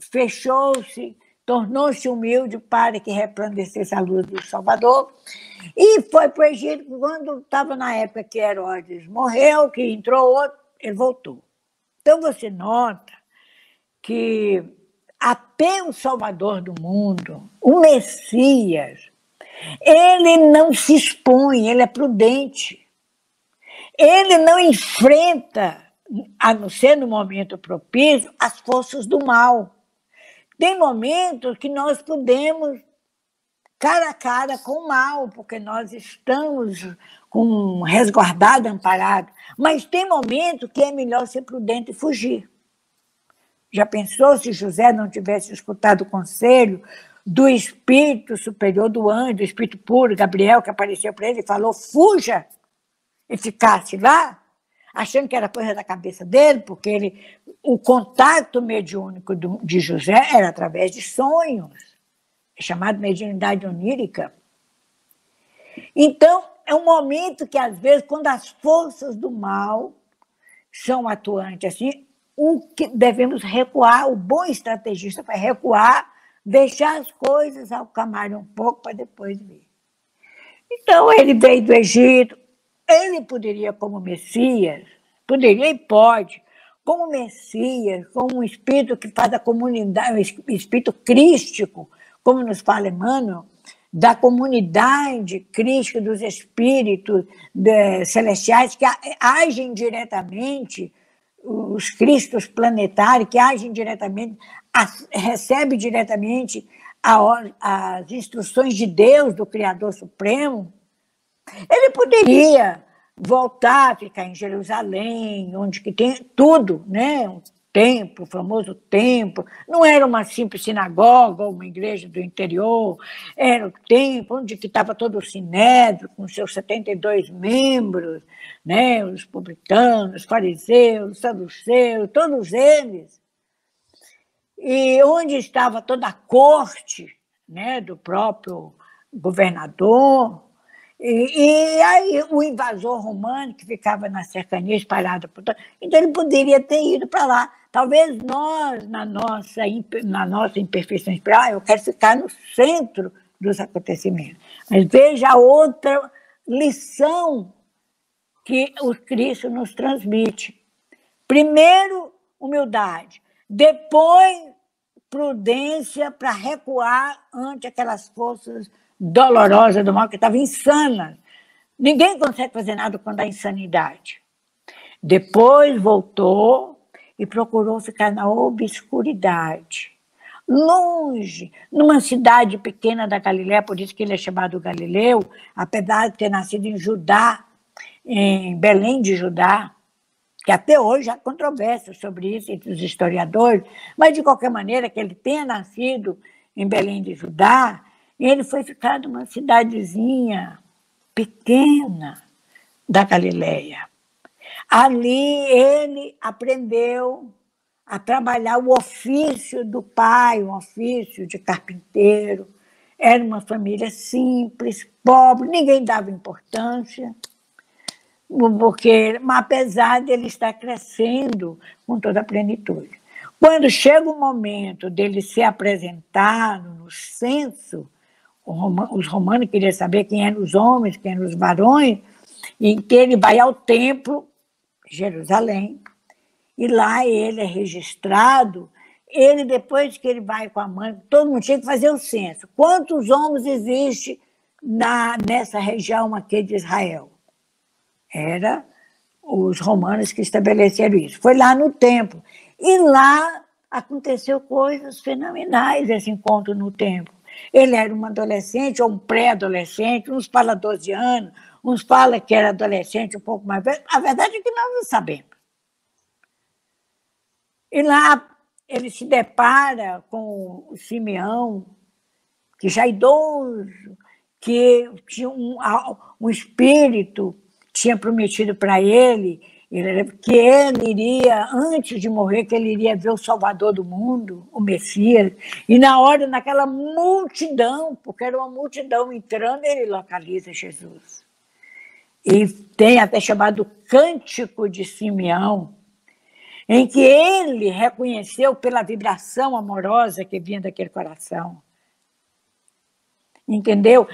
fechou-se, tornou-se humilde para que resplandecesse a luz do Salvador. E foi para o Egito quando estava na época que Herodes morreu, que entrou outro, ele voltou. Então você nota que o Salvador do mundo, o Messias, ele não se expõe, ele é prudente. Ele não enfrenta, a não ser no momento propício, as forças do mal. Tem momentos que nós podemos cara a cara com o mal, porque nós estamos com resguardado, amparado. Mas tem momentos que é melhor ser prudente e fugir. Já pensou se José não tivesse escutado o conselho do espírito superior do anjo, do espírito puro, Gabriel, que apareceu para ele e falou: fuja! E ficasse lá, achando que era coisa da cabeça dele, porque ele, o contato mediúnico do, de José era através de sonhos, chamado mediunidade onírica. Então, é um momento que, às vezes, quando as forças do mal são atuantes assim, o que devemos recuar, o bom estrategista vai recuar, deixar as coisas acalmarem um pouco para depois vir. Então, ele veio do Egito, ele poderia, como Messias, poderia e pode, como Messias, como um espírito que faz a comunidade, um espírito crístico, como nos fala Emmanuel, da comunidade crística dos espíritos de, celestiais que agem diretamente os cristos planetários que agem diretamente, recebe diretamente as instruções de Deus, do Criador Supremo, ele poderia voltar, ficar em Jerusalém, onde que tem tudo, né? Templo, o famoso templo, não era uma simples sinagoga ou uma igreja do interior, era o templo onde estava todo o sinédrio, com seus 72 membros, né, os publicanos, os fariseus, os saduceus, todos eles, e onde estava toda a corte né, do próprio governador, e, e, aí o invasor romano que ficava na cercania espalhada por então ele poderia ter ido para lá Talvez nós, na nossa, na nossa imperfeição espiritual, eu quero ficar no centro dos acontecimentos. Mas veja outra lição que o Cristo nos transmite. Primeiro, humildade. Depois, prudência para recuar ante aquelas forças dolorosas do mal que estavam insanas. Ninguém consegue fazer nada quando há insanidade. Depois voltou e procurou ficar na obscuridade, longe, numa cidade pequena da Galiléia, por isso que ele é chamado Galileu, apesar de ter nascido em Judá, em Belém de Judá, que até hoje há controvérsia sobre isso entre os historiadores, mas de qualquer maneira que ele tenha nascido em Belém de Judá, ele foi ficar numa cidadezinha pequena da Galileia. Ali ele aprendeu a trabalhar o ofício do pai, um ofício de carpinteiro. Era uma família simples, pobre, ninguém dava importância, porque, apesar de ele estar crescendo com toda a plenitude. Quando chega o momento dele ser apresentado no censo, os romanos queriam saber quem eram os homens, quem eram os varões, e que ele vai ao templo Jerusalém, e lá ele é registrado. Ele, depois que ele vai com a mãe, todo mundo tinha que fazer o censo. Quantos homens existem na, nessa região aqui de Israel? Era os romanos que estabeleceram isso. Foi lá no templo. E lá aconteceu coisas fenomenais esse encontro no templo. Ele era um adolescente ou um pré-adolescente, uns falam 12 anos, uns falam que era adolescente um pouco mais velho. A verdade é que nós não sabemos. E lá ele se depara com o Simeão, que já é idoso, que tinha um, um espírito tinha prometido para ele que ele iria, antes de morrer, que ele iria ver o Salvador do mundo, o Messias, e na hora, naquela multidão, porque era uma multidão entrando, ele localiza Jesus. E tem até chamado Cântico de Simeão, em que ele reconheceu pela vibração amorosa que vinha daquele coração. Entendeu?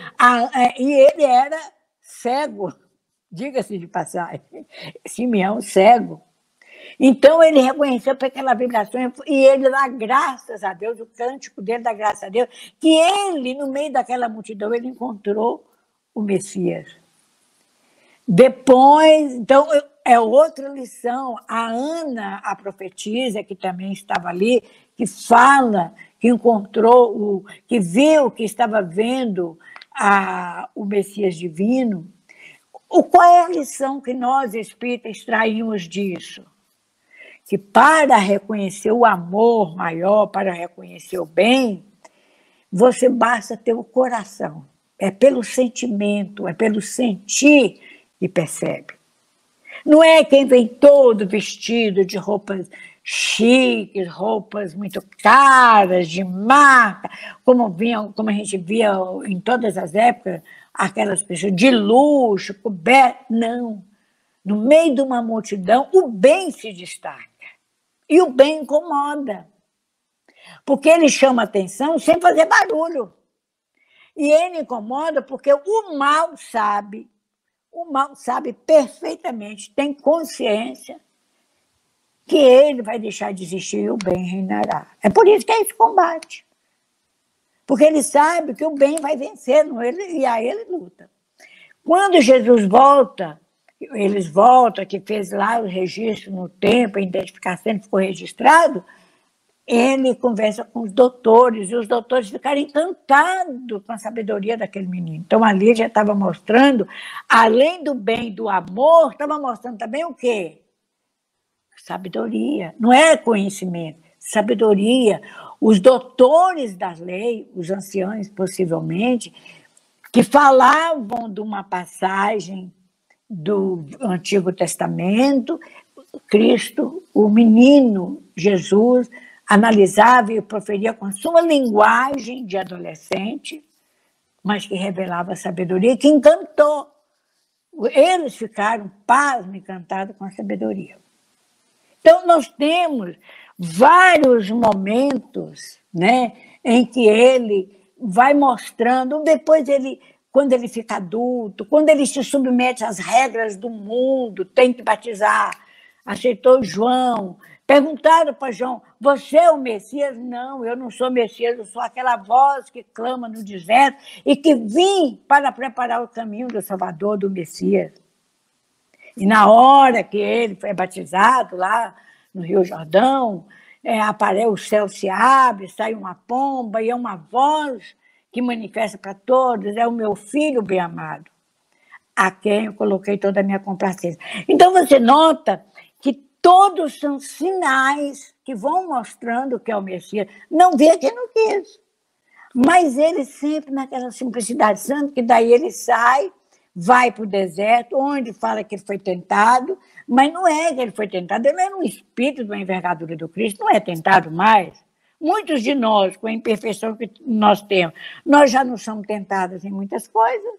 e ele era cego diga-se de passagem, Simeão cego. Então ele reconheceu para aquela vibração e ele dá graças a Deus, o cântico dele dá graças a Deus, que ele, no meio daquela multidão, ele encontrou o Messias. Depois, então, é outra lição. A Ana, a profetisa, que também estava ali, que fala, que encontrou, o, que viu, que estava vendo a, o Messias divino, o, qual é a lição que nós espíritas extraímos disso? Que para reconhecer o amor maior, para reconhecer o bem, você basta ter o coração. É pelo sentimento, é pelo sentir que percebe. Não é quem vem todo vestido de roupas chiques, roupas muito caras, de marca, como, vinham, como a gente via em todas as épocas, aquelas pessoas de luxo, coberto. Não. No meio de uma multidão, o bem se destaca. E o bem incomoda. Porque ele chama atenção sem fazer barulho. E ele incomoda porque o mal sabe, o mal sabe perfeitamente, tem consciência que ele vai deixar de existir e o bem reinará. É por isso que é esse combate. Porque ele sabe que o bem vai vencer ele, e a ele luta. Quando Jesus volta, eles voltam, que fez lá o registro no tempo, a identificação ficou registrado, ele conversa com os doutores, e os doutores ficaram encantados com a sabedoria daquele menino. Então, ali já estava mostrando, além do bem do amor, estava mostrando também o quê? Sabedoria. Não é conhecimento, sabedoria os doutores da lei, os anciãos possivelmente, que falavam de uma passagem do Antigo Testamento, Cristo, o menino Jesus, analisava e proferia com a sua linguagem de adolescente, mas que revelava sabedoria, que encantou. Eles ficaram pasmo encantados com a sabedoria. Então, nós temos vários momentos né, em que ele vai mostrando, depois ele, quando ele fica adulto, quando ele se submete às regras do mundo, tem que batizar, aceitou João, perguntaram para João, você é o Messias? Não, eu não sou Messias, eu sou aquela voz que clama no deserto e que vim para preparar o caminho do Salvador, do Messias. E na hora que ele foi batizado lá no Rio Jordão, é, aparece, o céu se abre, sai uma pomba e é uma voz que manifesta para todos, é o meu filho bem amado, a quem eu coloquei toda a minha complacência. Então você nota todos são sinais que vão mostrando que é o Messias. Não vê quem não quis. Mas ele sempre naquela simplicidade santa, que daí ele sai vai para o deserto, onde fala que ele foi tentado, mas não é que ele foi tentado, ele era um espírito uma envergadura do Cristo, não é tentado mais. Muitos de nós, com a imperfeição que nós temos, nós já não somos tentados em muitas coisas,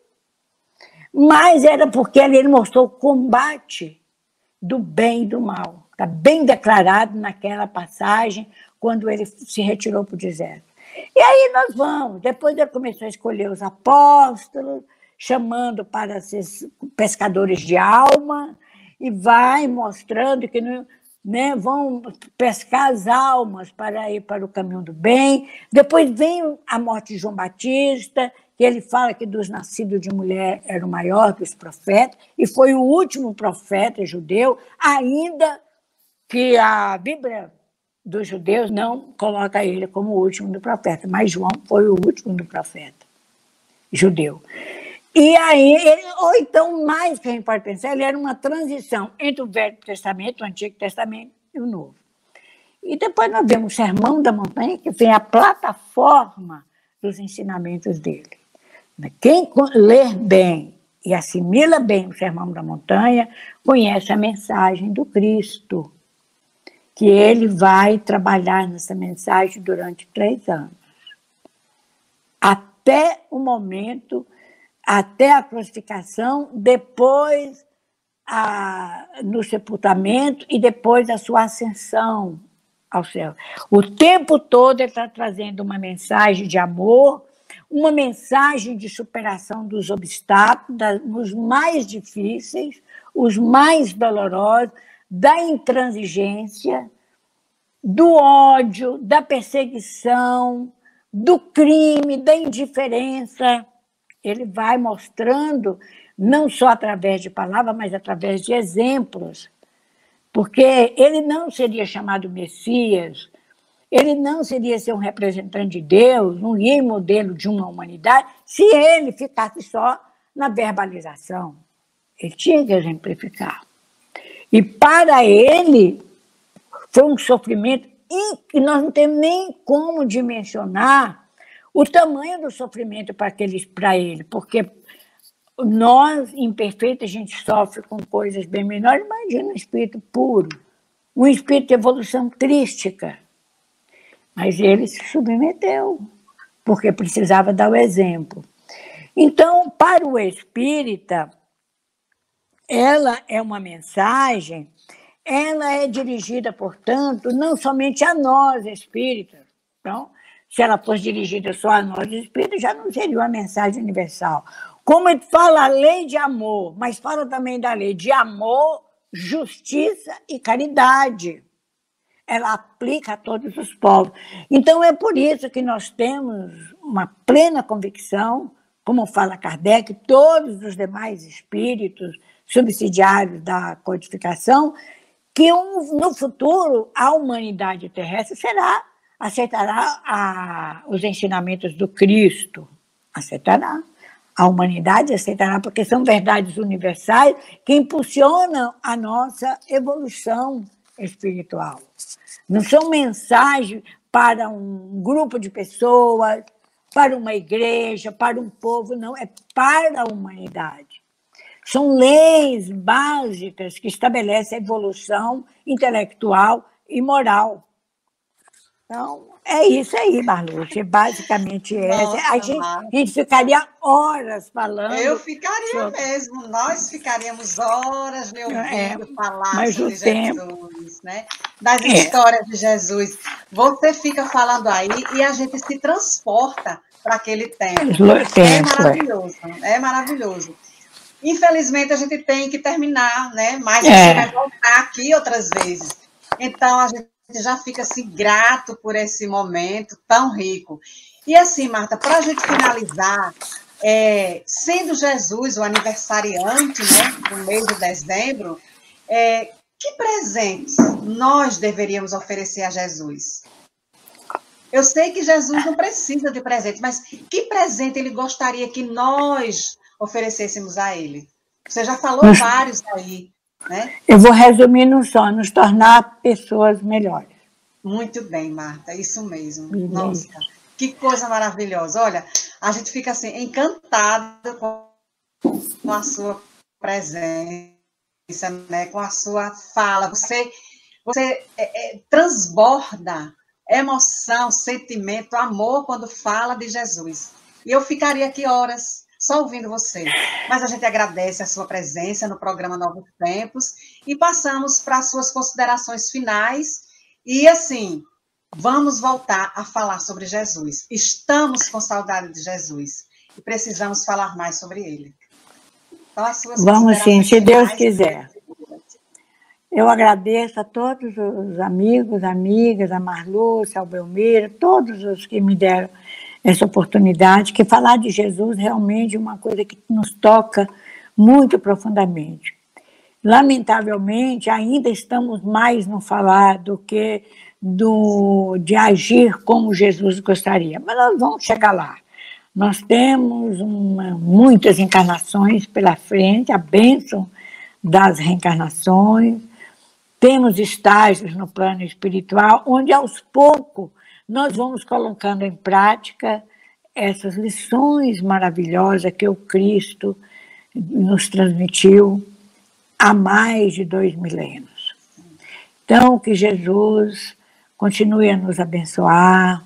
mas era porque ele mostrou o combate do bem e do mal. Está bem declarado naquela passagem, quando ele se retirou para o deserto. E aí nós vamos. Depois ele começou a escolher os apóstolos, chamando para ser pescadores de alma e vai mostrando que né, vão pescar as almas para ir para o caminho do bem. Depois vem a morte de João Batista, que ele fala que dos nascidos de mulher era o maior dos profetas, e foi o último profeta judeu, ainda que a Bíblia dos judeus não coloca ele como o último do profeta, mas João foi o último do profeta judeu. E aí, ele, ou então, mais que a gente pode pensar, ele era uma transição entre o Velho Testamento, o Antigo Testamento e o Novo. E depois nós vemos o Sermão da Montanha, que vem a plataforma dos ensinamentos dele. Quem ler bem e assimila bem o Sermão da Montanha, conhece a mensagem do Cristo, que ele vai trabalhar nessa mensagem durante três anos. Até o momento, até a crucificação, depois a, no sepultamento e depois a sua ascensão ao céu. O tempo todo ele está trazendo uma mensagem de amor, uma mensagem de superação dos obstáculos, dos mais difíceis, os mais dolorosos, da intransigência, do ódio, da perseguição, do crime, da indiferença. Ele vai mostrando, não só através de palavras, mas através de exemplos. Porque ele não seria chamado Messias, ele não seria ser um representante de Deus, um guia modelo de uma humanidade, se ele ficasse só na verbalização. Ele tinha que exemplificar. E para ele, foi um sofrimento que nós não temos nem como dimensionar o tamanho do sofrimento para ele, porque nós, imperfeitos, a gente sofre com coisas bem menores. Imagina um espírito puro, um espírito de evolução crística. Mas ele se submeteu, porque precisava dar o exemplo. Então, para o espírita, ela é uma mensagem, ela é dirigida, portanto, não somente a nós espíritas. Então, se ela fosse dirigida só a nós espíritas, já não seria uma mensagem universal. Como ele fala a lei de amor, mas fala também da lei de amor, justiça e caridade. Ela aplica a todos os povos. Então é por isso que nós temos uma plena convicção, como fala Kardec, todos os demais espíritos subsidiários da codificação, que um, no futuro a humanidade terrestre será aceitará a, os ensinamentos do Cristo, aceitará. A humanidade aceitará, porque são verdades universais que impulsionam a nossa evolução espiritual. Não são mensagens para um grupo de pessoas, para uma igreja, para um povo, não, é para a humanidade. São leis básicas que estabelecem a evolução intelectual e moral. Então, é isso aí, Marluce. Basicamente é essa. A gente, a gente, ficaria horas falando. Eu ficaria sobre... mesmo. Nós ficaríamos horas me ouvindo é, falar mas sobre o tempo... Jesus, né? Das é. histórias de Jesus. Você fica falando aí e a gente se transporta para aquele tempo. tempo. É maravilhoso. É maravilhoso. Infelizmente, a gente tem que terminar, né? Mas a gente é. vai voltar aqui outras vezes. Então, a gente já fica assim, grato por esse momento tão rico. E assim, Marta, para a gente finalizar, é, sendo Jesus o aniversariante né, do mês de dezembro, é, que presentes nós deveríamos oferecer a Jesus? Eu sei que Jesus não precisa de presente, mas que presente ele gostaria que nós oferecêssemos a ele? Você já falou vários aí, né? Eu vou resumir no só, nos tornar pessoas melhores. Muito bem, Marta, isso mesmo. Nossa, que coisa maravilhosa. Olha, a gente fica assim, encantada com, com a sua presença, né? com a sua fala. Você, você é, é, transborda emoção, sentimento, amor quando fala de Jesus. E eu ficaria aqui horas só ouvindo você. Mas a gente agradece a sua presença no programa Novos Tempos e passamos para as suas considerações finais. E assim, vamos voltar a falar sobre Jesus. Estamos com saudade de Jesus e precisamos falar mais sobre ele. Então, as suas vamos sim, se Deus quiser. Eu agradeço a todos os amigos, amigas, a Marlúcia, ao Belmiro, todos os que me deram essa oportunidade, que falar de Jesus realmente é uma coisa que nos toca muito profundamente. Lamentavelmente, ainda estamos mais no falar do que do, de agir como Jesus gostaria. Mas nós vamos chegar lá. Nós temos uma, muitas encarnações pela frente, a bênção das reencarnações, temos estágios no plano espiritual, onde aos poucos nós vamos colocando em prática essas lições maravilhosas que o Cristo nos transmitiu há mais de dois milênios. Então, que Jesus continue a nos abençoar,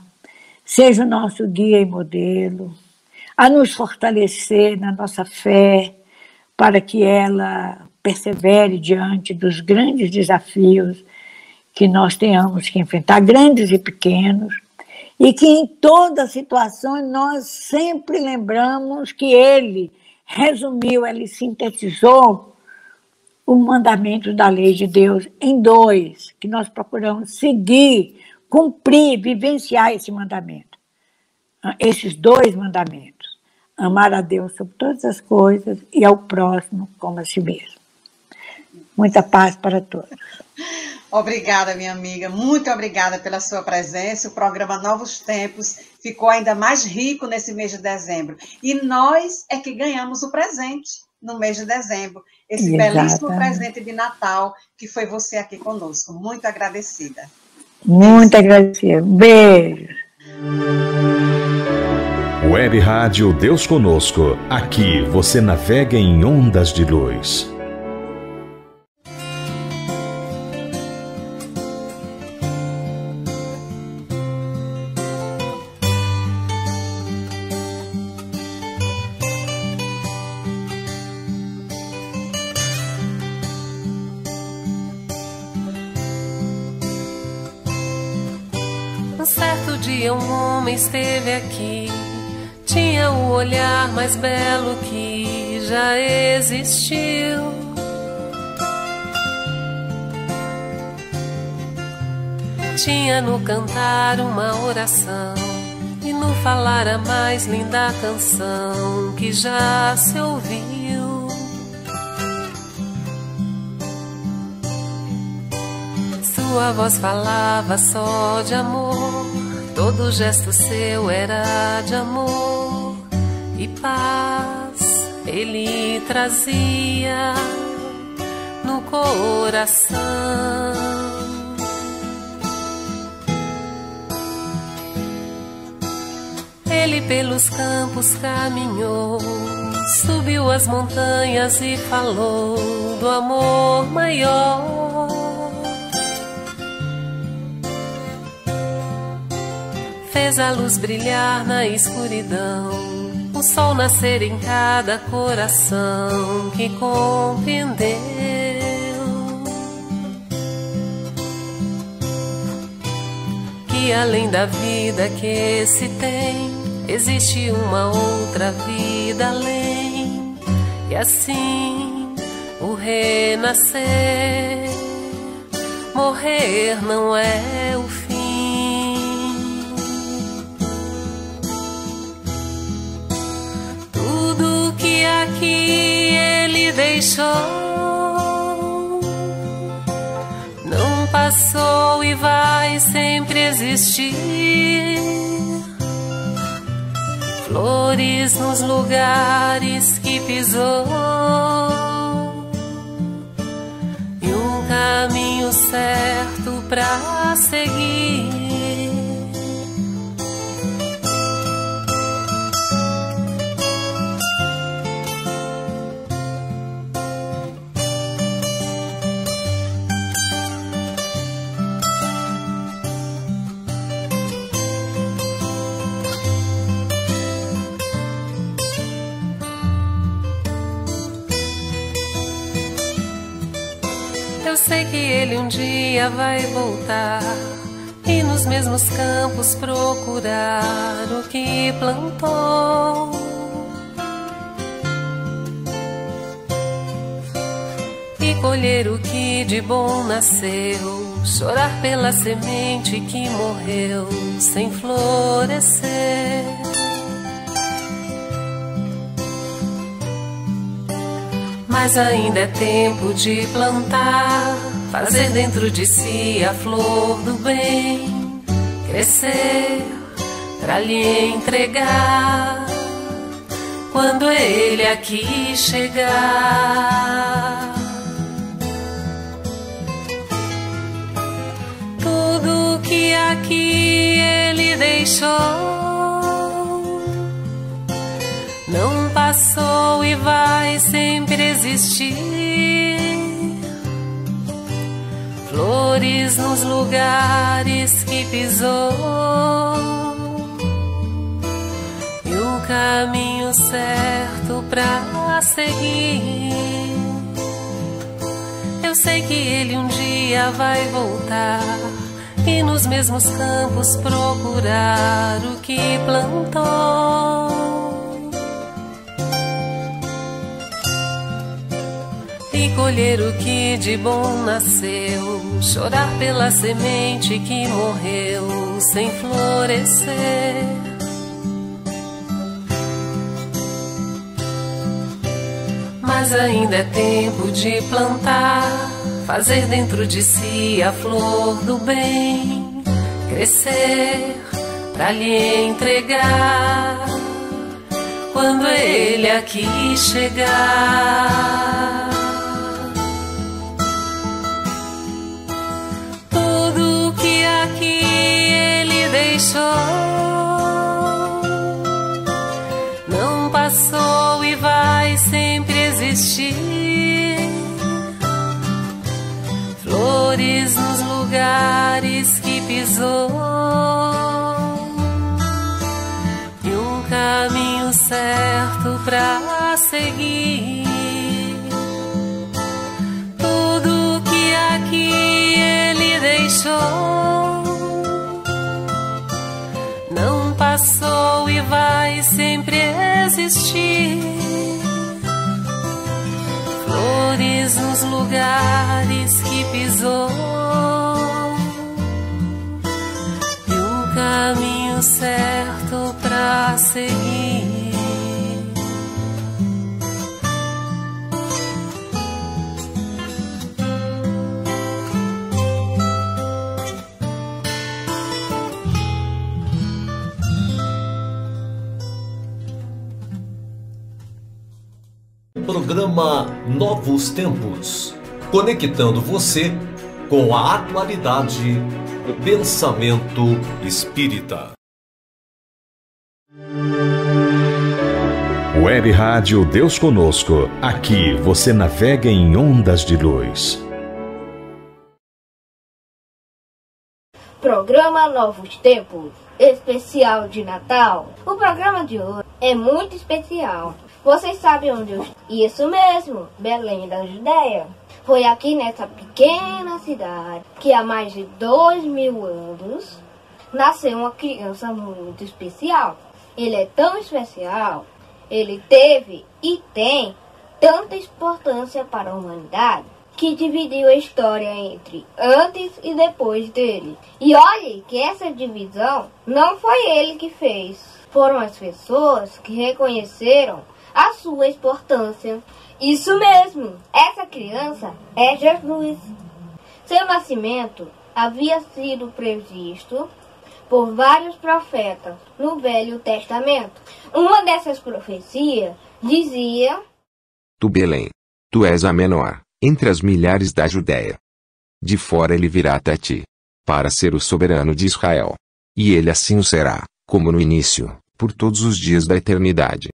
seja o nosso guia e modelo, a nos fortalecer na nossa fé, para que ela persevere diante dos grandes desafios que nós tenhamos que enfrentar, grandes e pequenos, e que em toda situação nós sempre lembramos que ele resumiu, ele sintetizou o mandamento da lei de Deus em dois, que nós procuramos seguir, cumprir, vivenciar esse mandamento. Esses dois mandamentos. Amar a Deus sobre todas as coisas e ao próximo como a si mesmo. Muita paz para todos. Obrigada, minha amiga. Muito obrigada pela sua presença. O programa Novos Tempos ficou ainda mais rico nesse mês de dezembro. E nós é que ganhamos o presente no mês de dezembro. Esse Exatamente. belíssimo presente de Natal que foi você aqui conosco. Muito agradecida. Muito agradecida. Beijo. Web Rádio Deus Conosco. Aqui você navega em ondas de luz. Mais belo que já existiu. Tinha no cantar uma oração e no falar a mais linda canção que já se ouviu. Sua voz falava só de amor Todo gesto seu era de amor e paz, ele trazia no coração. Ele pelos campos caminhou, subiu as montanhas e falou do amor maior fez a luz brilhar na escuridão, sol nascer em cada coração que compreendeu. Que além da vida que se tem, existe uma outra vida além, e assim o renascer, morrer não é que ele deixou não passou e vai sempre existir. Flores nos lugares que pisou e um caminho certo para seguir. Sei que ele um dia vai voltar e nos mesmos campos procurar o que plantou. E colher o que de bom nasceu, chorar pela semente que morreu sem florescer. Mas ainda é tempo de plantar fazer dentro de si a flor do bem, crescer para lhe entregar quando ele aqui chegar. Tudo que aqui ele deixou passou e vai sempre existir. Flores nos lugares que pisou e o caminho certo pra seguir. Eu sei que ele um dia vai voltar e nos mesmos campos procurar o que plantou. Colher o que de bom nasceu, chorar pela semente que morreu sem florescer. Mas ainda é tempo de plantar, fazer dentro de si a flor do bem, crescer para lhe entregar quando ele aqui chegar. Não passou e vai sempre existir. Flores nos lugares que pisou e um caminho certo pra seguir. Tudo que aqui ele deixou passou e vai sempre existir. Flores nos lugares que pisou e um caminho certo pra seguir. Programa Novos Tempos, conectando você com a atualidade do pensamento espírita. Web Rádio Deus Conosco. Aqui você navega em ondas de luz. Programa Novos Tempos, especial de Natal. O programa de hoje é muito especial vocês sabem onde eu estou? Isso mesmo, Belém da Judéia. Foi aqui nessa pequena cidade que há mais de dois mil anos nasceu uma criança muito especial. Ele é tão especial, ele teve e tem tanta importância para a humanidade que dividiu a história entre antes e depois dele. E olhe que essa divisão não foi ele que fez. Foram as pessoas que reconheceram a sua importância. Isso mesmo, essa criança é Jesus. Seu nascimento havia sido previsto por vários profetas no Velho Testamento. Uma dessas profecias dizia: Tu, Belém, tu és a menor entre as milhares da Judéia. De fora ele virá até ti, para ser o soberano de Israel. E ele assim o será, como no início, por todos os dias da eternidade.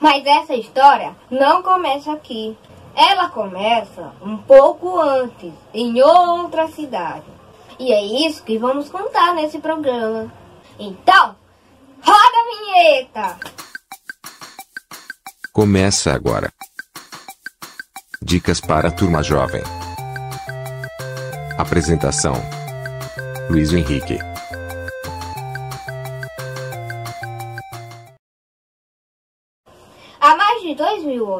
Mas essa história não começa aqui. Ela começa um pouco antes, em outra cidade. E é isso que vamos contar nesse programa. Então, roda a vinheta! Começa agora. Dicas para a turma jovem. Apresentação: Luiz Henrique.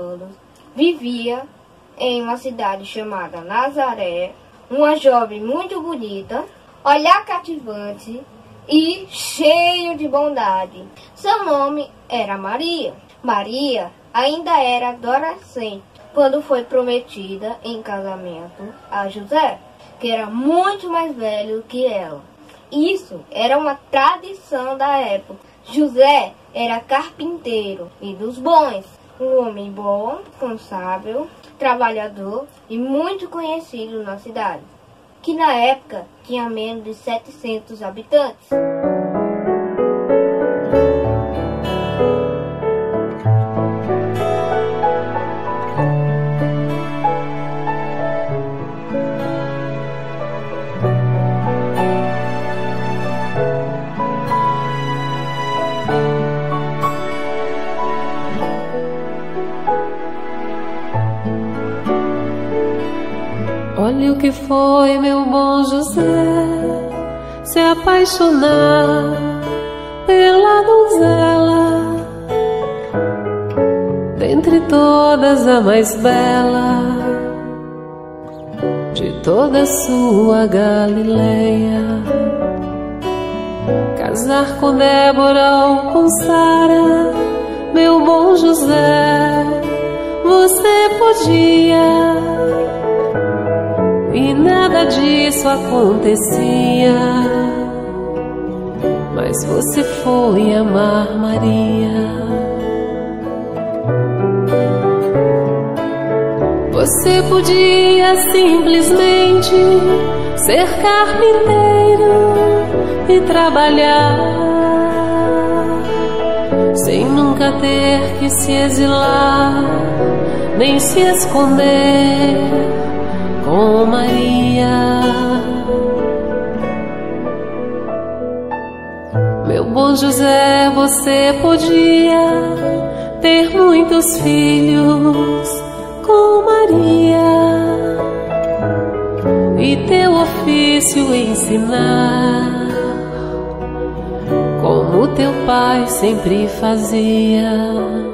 Anos, vivia em uma cidade chamada Nazaré uma jovem muito bonita, olhar cativante e cheio de bondade. Seu nome era Maria. Maria ainda era adolescente quando foi prometida em casamento a José. que era muito mais velho que ela. Isso era uma tradição da época. José era carpinteiro e dos bons, um homem bom, responsável, trabalhador e muito conhecido na cidade, que na época tinha menos de 700 habitantes. Olha o que foi, meu bom José, se apaixonar pela donzela, dentre todas a mais bela de toda sua Galileia. Casar com Débora ou com Sara, meu bom José, você podia e nada disso acontecia. Mas você foi amar Maria. Você podia simplesmente ser carpinteiro e trabalhar sem nunca ter que se exilar nem se esconder com Maria. Meu bom José, você podia ter muitos filhos com Maria e teu ofício ensinar como teu pai sempre fazia.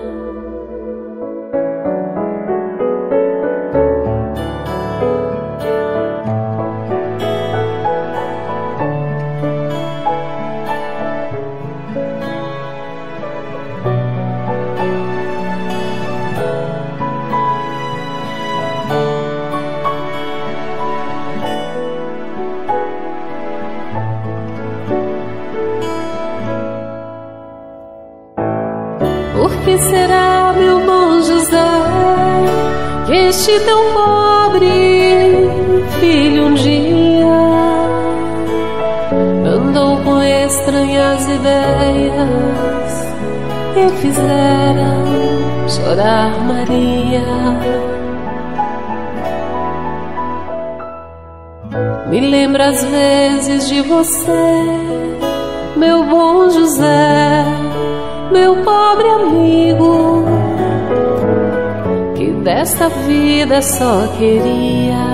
Você, meu bom José, meu pobre amigo desta vida só queria.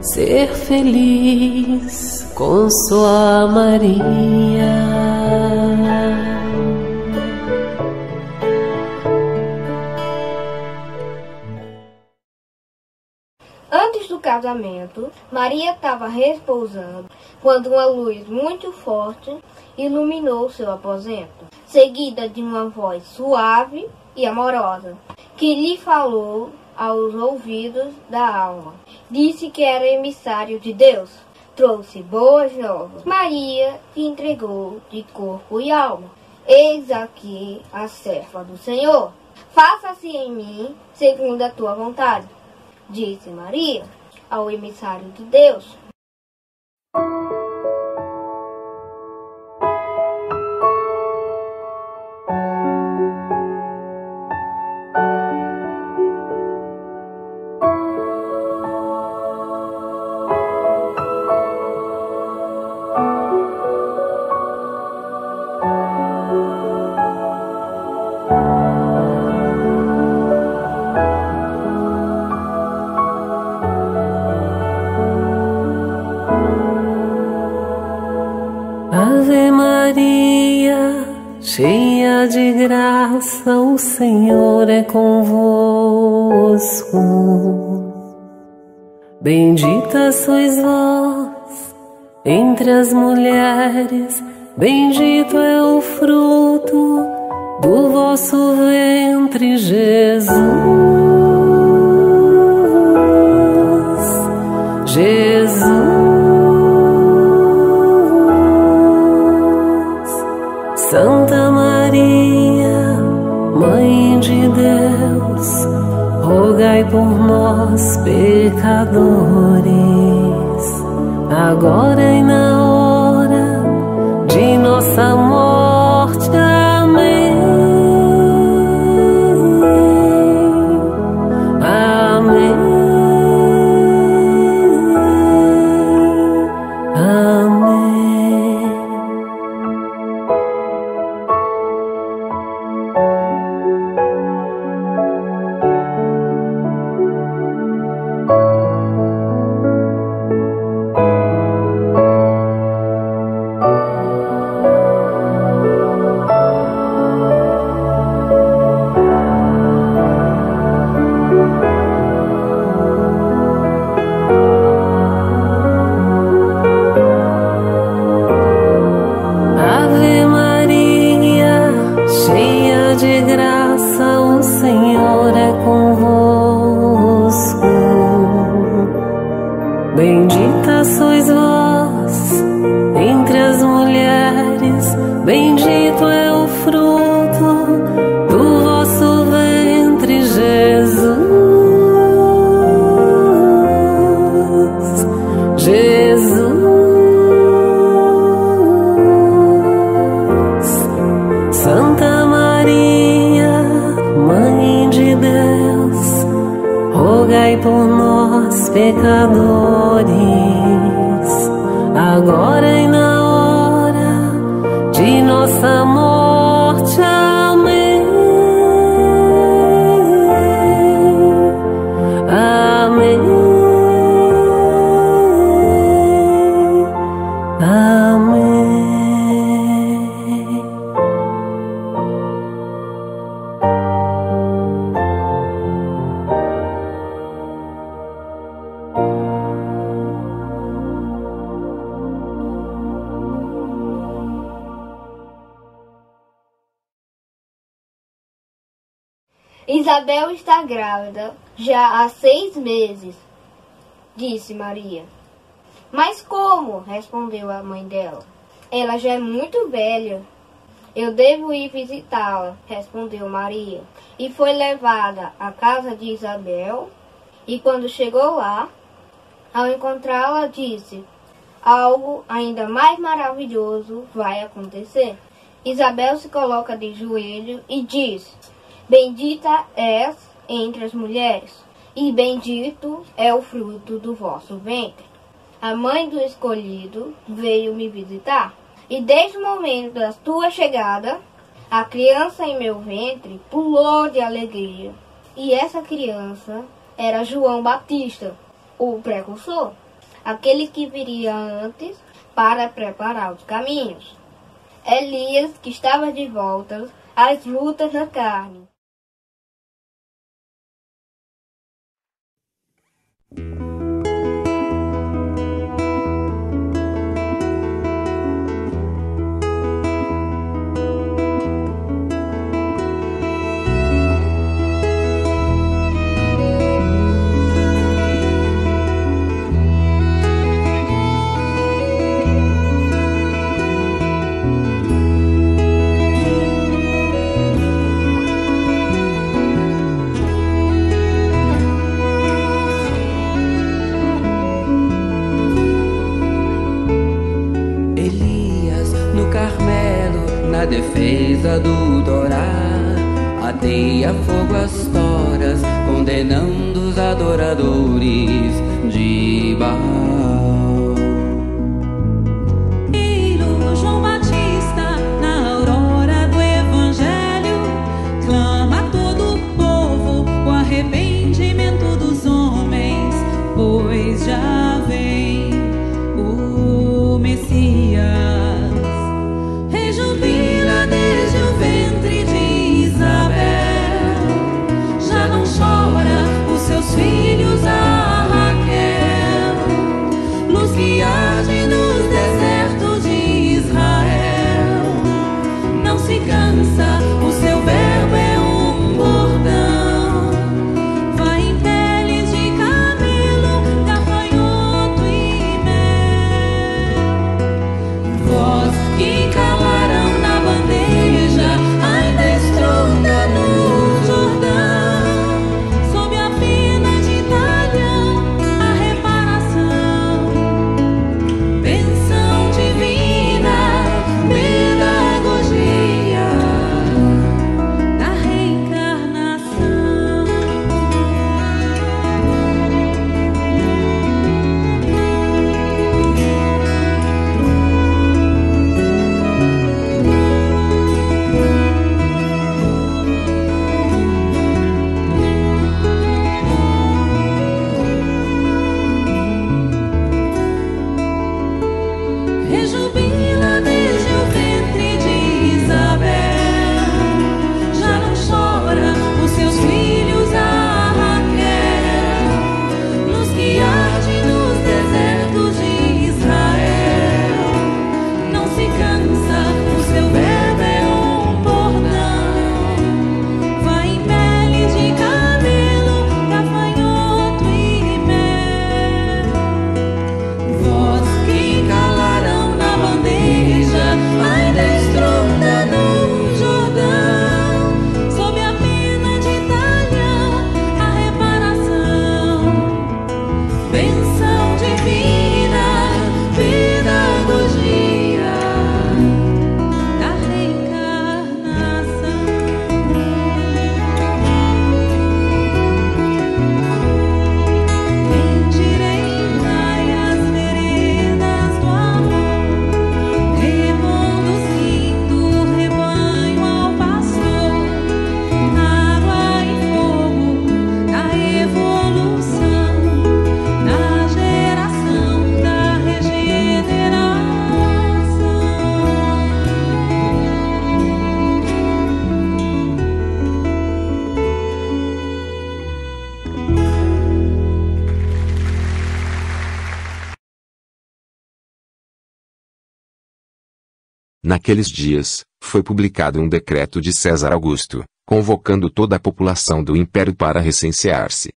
Ser feliz Maria estava repousando quando uma luz muito forte iluminou seu aposento seguida de uma voz suave e amorosa, que lhe falou aos ouvidos da alma. Disse que era emissário de Deus, trouxe boas novas. Maria se entregou de corpo e alma. Eis aqui a serva do Senhor. Faça-se em mim segundo a tua vontade, disse Maria ao emissário de Deus. Graça, o Senhor é convosco. Bendita sois vós entre as mulheres, bendito é o fruto do vosso ventre, Jesus. Nós, pecadores, agora e Isabel está grávida já há seis meses, disse Maria. Mas como? respondeu a mãe dela. Ela já é muito velha. Eu devo ir visitá-la, respondeu Maria. E foi levada à casa de Isabel. E quando chegou lá, ao encontrá-la, disse: Algo ainda mais maravilhoso vai acontecer. Isabel se coloca de joelho e diz: Bendita és entre as mulheres, e bendito é o fruto do vosso ventre. A mãe do escolhido veio me visitar, e desde o momento da tua chegada, a criança em meu ventre pulou de alegria. E essa criança era João Batista, o precursor, aquele que viria antes para preparar os caminhos. Elias, que estava de volta às lutas na carne. brisa do dourar Ateia fogo às toras Condenando os adoradores de Baal. Eiro João Batista Na aurora do Evangelho Clama a todo o povo O arrependimento dos homens Pois já vem o Messias. Naqueles dias, foi publicado um decreto de César Augusto, convocando toda a população do império para recensear-se.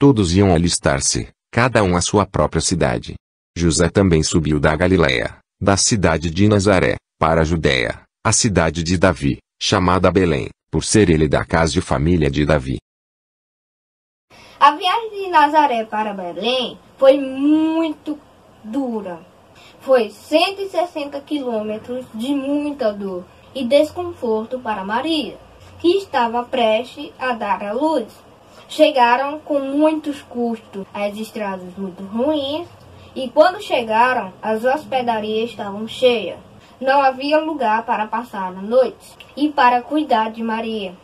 Todos iam alistar-se, cada um à sua própria cidade. José também subiu da Galiléia, da cidade de Nazaré, para a Judéia, a cidade de Davi, chamada Belém, por ser ele da casa e família de Davi. A viagem de Nazaré para Belém foi muito dura. Foi 160 quilômetros de muita dor e desconforto para Maria, que estava prestes a dar à luz. Chegaram com muitos custos, as estradas muito ruins, e quando chegaram, as hospedarias estavam cheias. Não havia lugar para passar a noite e para cuidar de Maria.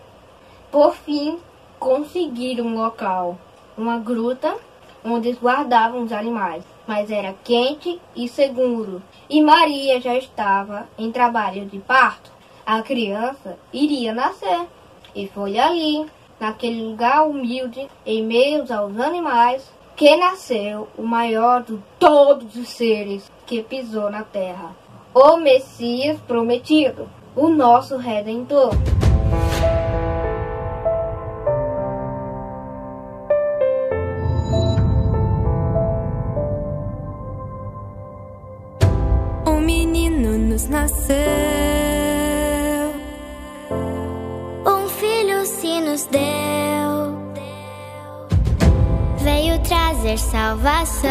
Por fim, conseguiram um local, uma gruta, onde guardavam os animais, mas era quente e seguro. E Maria já estava em trabalho de parto. A criança iria nascer. E foi ali, naquele lugar humilde, em meio aos animais, que nasceu o maior de todos os seres que pisou na terra, o Messias prometido, o nosso Redentor. Nasceu, um filho se nos deu, veio trazer salvação.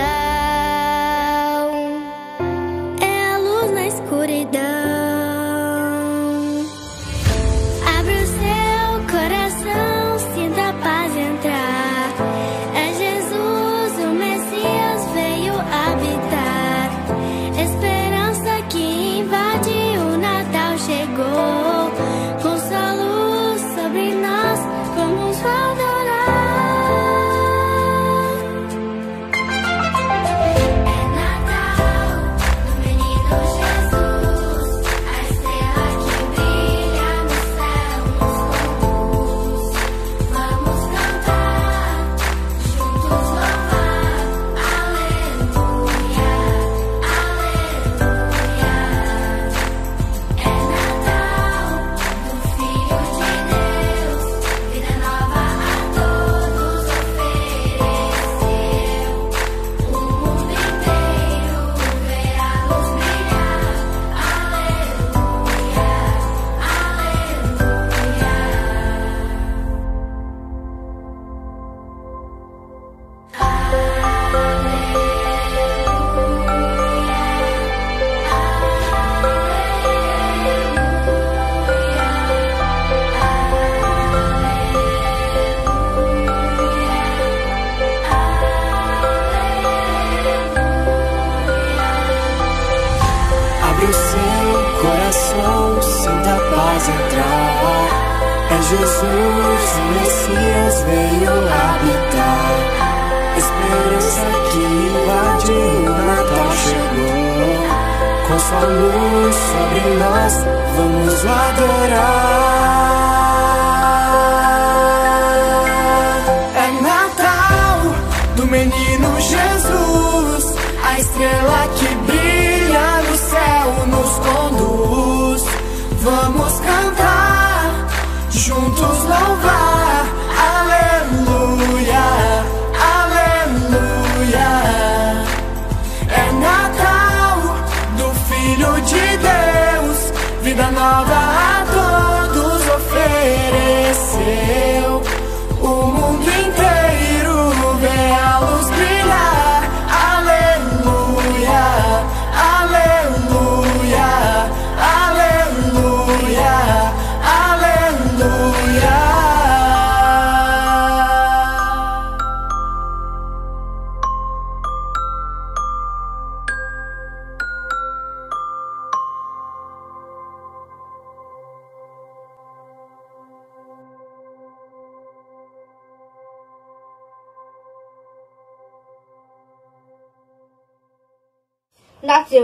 É a luz na escuridão. Messias veio habitar. Esperança que invade o Natal chegou. Com sua luz sobre nós, vamos adorar.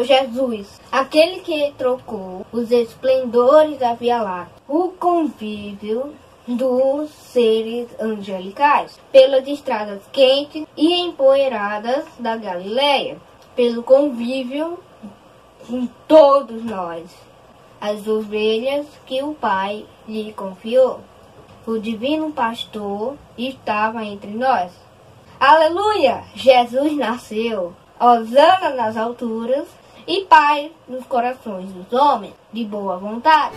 Jesus, aquele que trocou os esplendores da Via Láctea, o convívio dos seres angelicais, pelas estradas quentes e empoeiradas da Galileia, pelo convívio com todos nós. as ovelhas que o Pai lhe confiou. O divino pastor estava entre nós. Aleluia! Jesus nasceu. Osana nas alturas e Pai nos corações dos homens de boa vontade.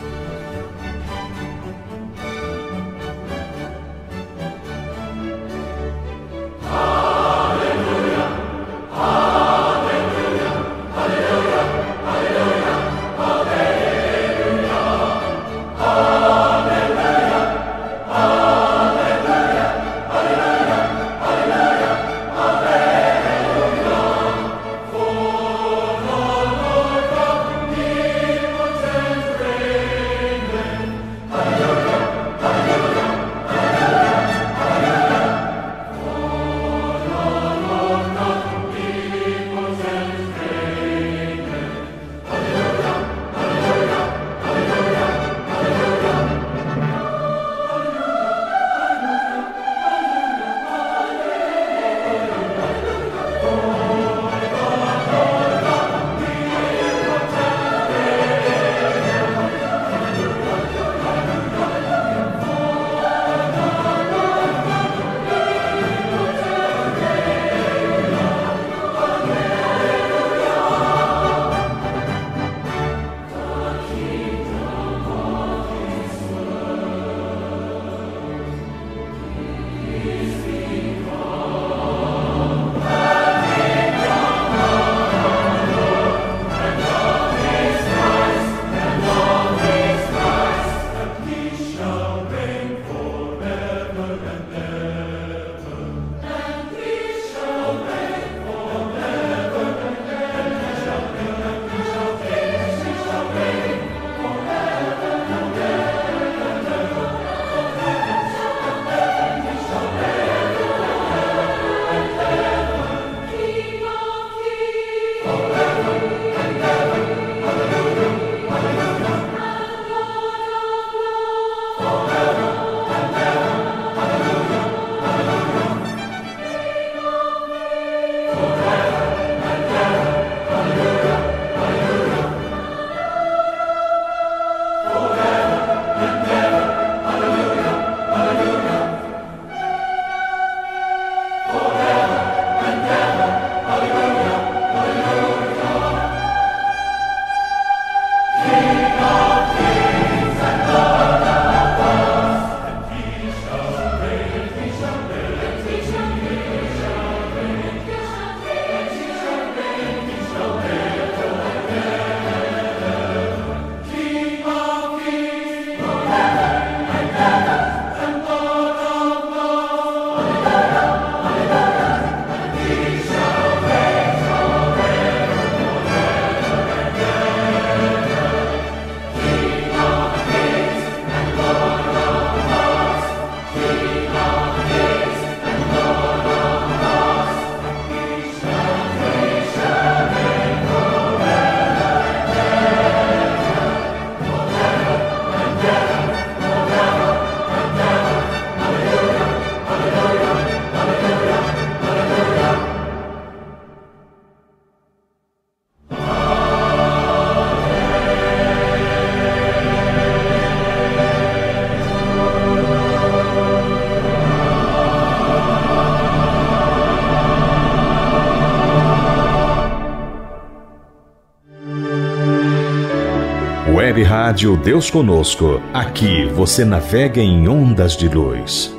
Web Rádio Deus Conosco. Aqui você navega em ondas de luz.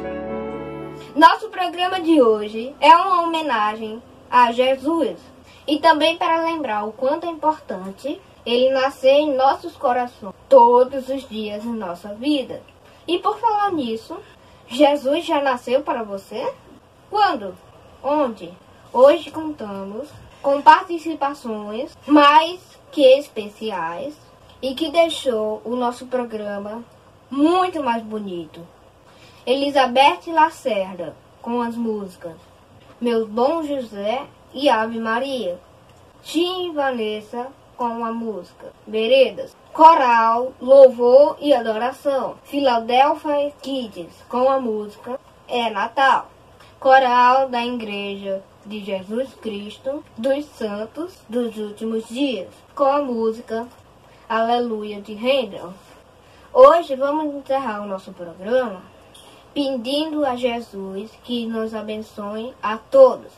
Nosso programa de hoje é uma homenagem a Jesus e também para lembrar o quanto é importante ele nascer em nossos corações todos os dias de nossa vida. E por falar nisso, Jesus já nasceu para você? Quando? Onde? Hoje contamos com participações mais que especiais e que deixou o nosso programa muito mais bonito. Elizabeth Lacerda com as músicas Meu Bom José e Ave Maria. Tim e Vanessa com a música Veredas. Coral, Louvor e Adoração. Philadelphia Kids com a música É Natal. Coral da Igreja de Jesus Cristo dos Santos dos Últimos Dias com a música Aleluia de Handel. Hoje vamos encerrar o nosso programa pedindo a Jesus que nos abençoe a todos,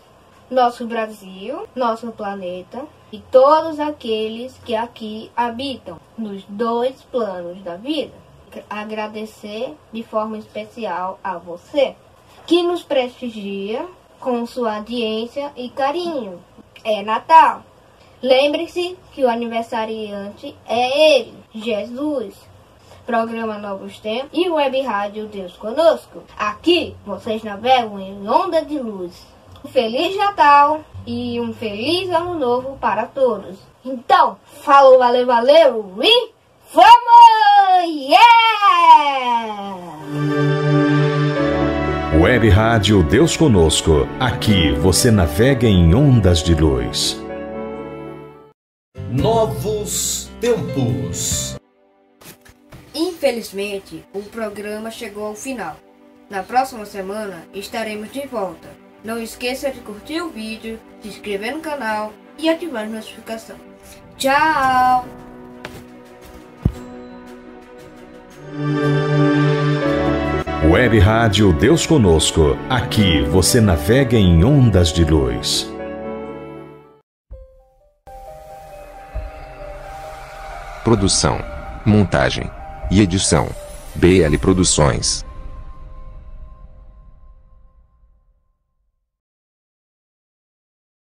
nosso Brasil, nosso planeta e todos aqueles que aqui habitam nos dois planos da vida. Agradecer de forma especial a você que nos prestigia com sua audiência e carinho. É Natal. Lembre-se que o aniversariante é ele, Jesus. Programa Novos Tempos e Web Rádio Deus Conosco. Aqui vocês navegam em onda de luz. Um Feliz Natal e um feliz Ano Novo para todos. Então, falou, valeu, valeu e vamos! Yeah! Web Rádio Deus Conosco. Aqui você navega em ondas de luz. Novos tempos. Infelizmente, o programa chegou ao final. Na próxima semana estaremos de volta. Não esqueça de curtir o vídeo, se inscrever no canal e ativar a notificação. Tchau! Web Rádio Deus Conosco. Aqui você navega em ondas de luz. Produção, montagem e edição. BL Produções.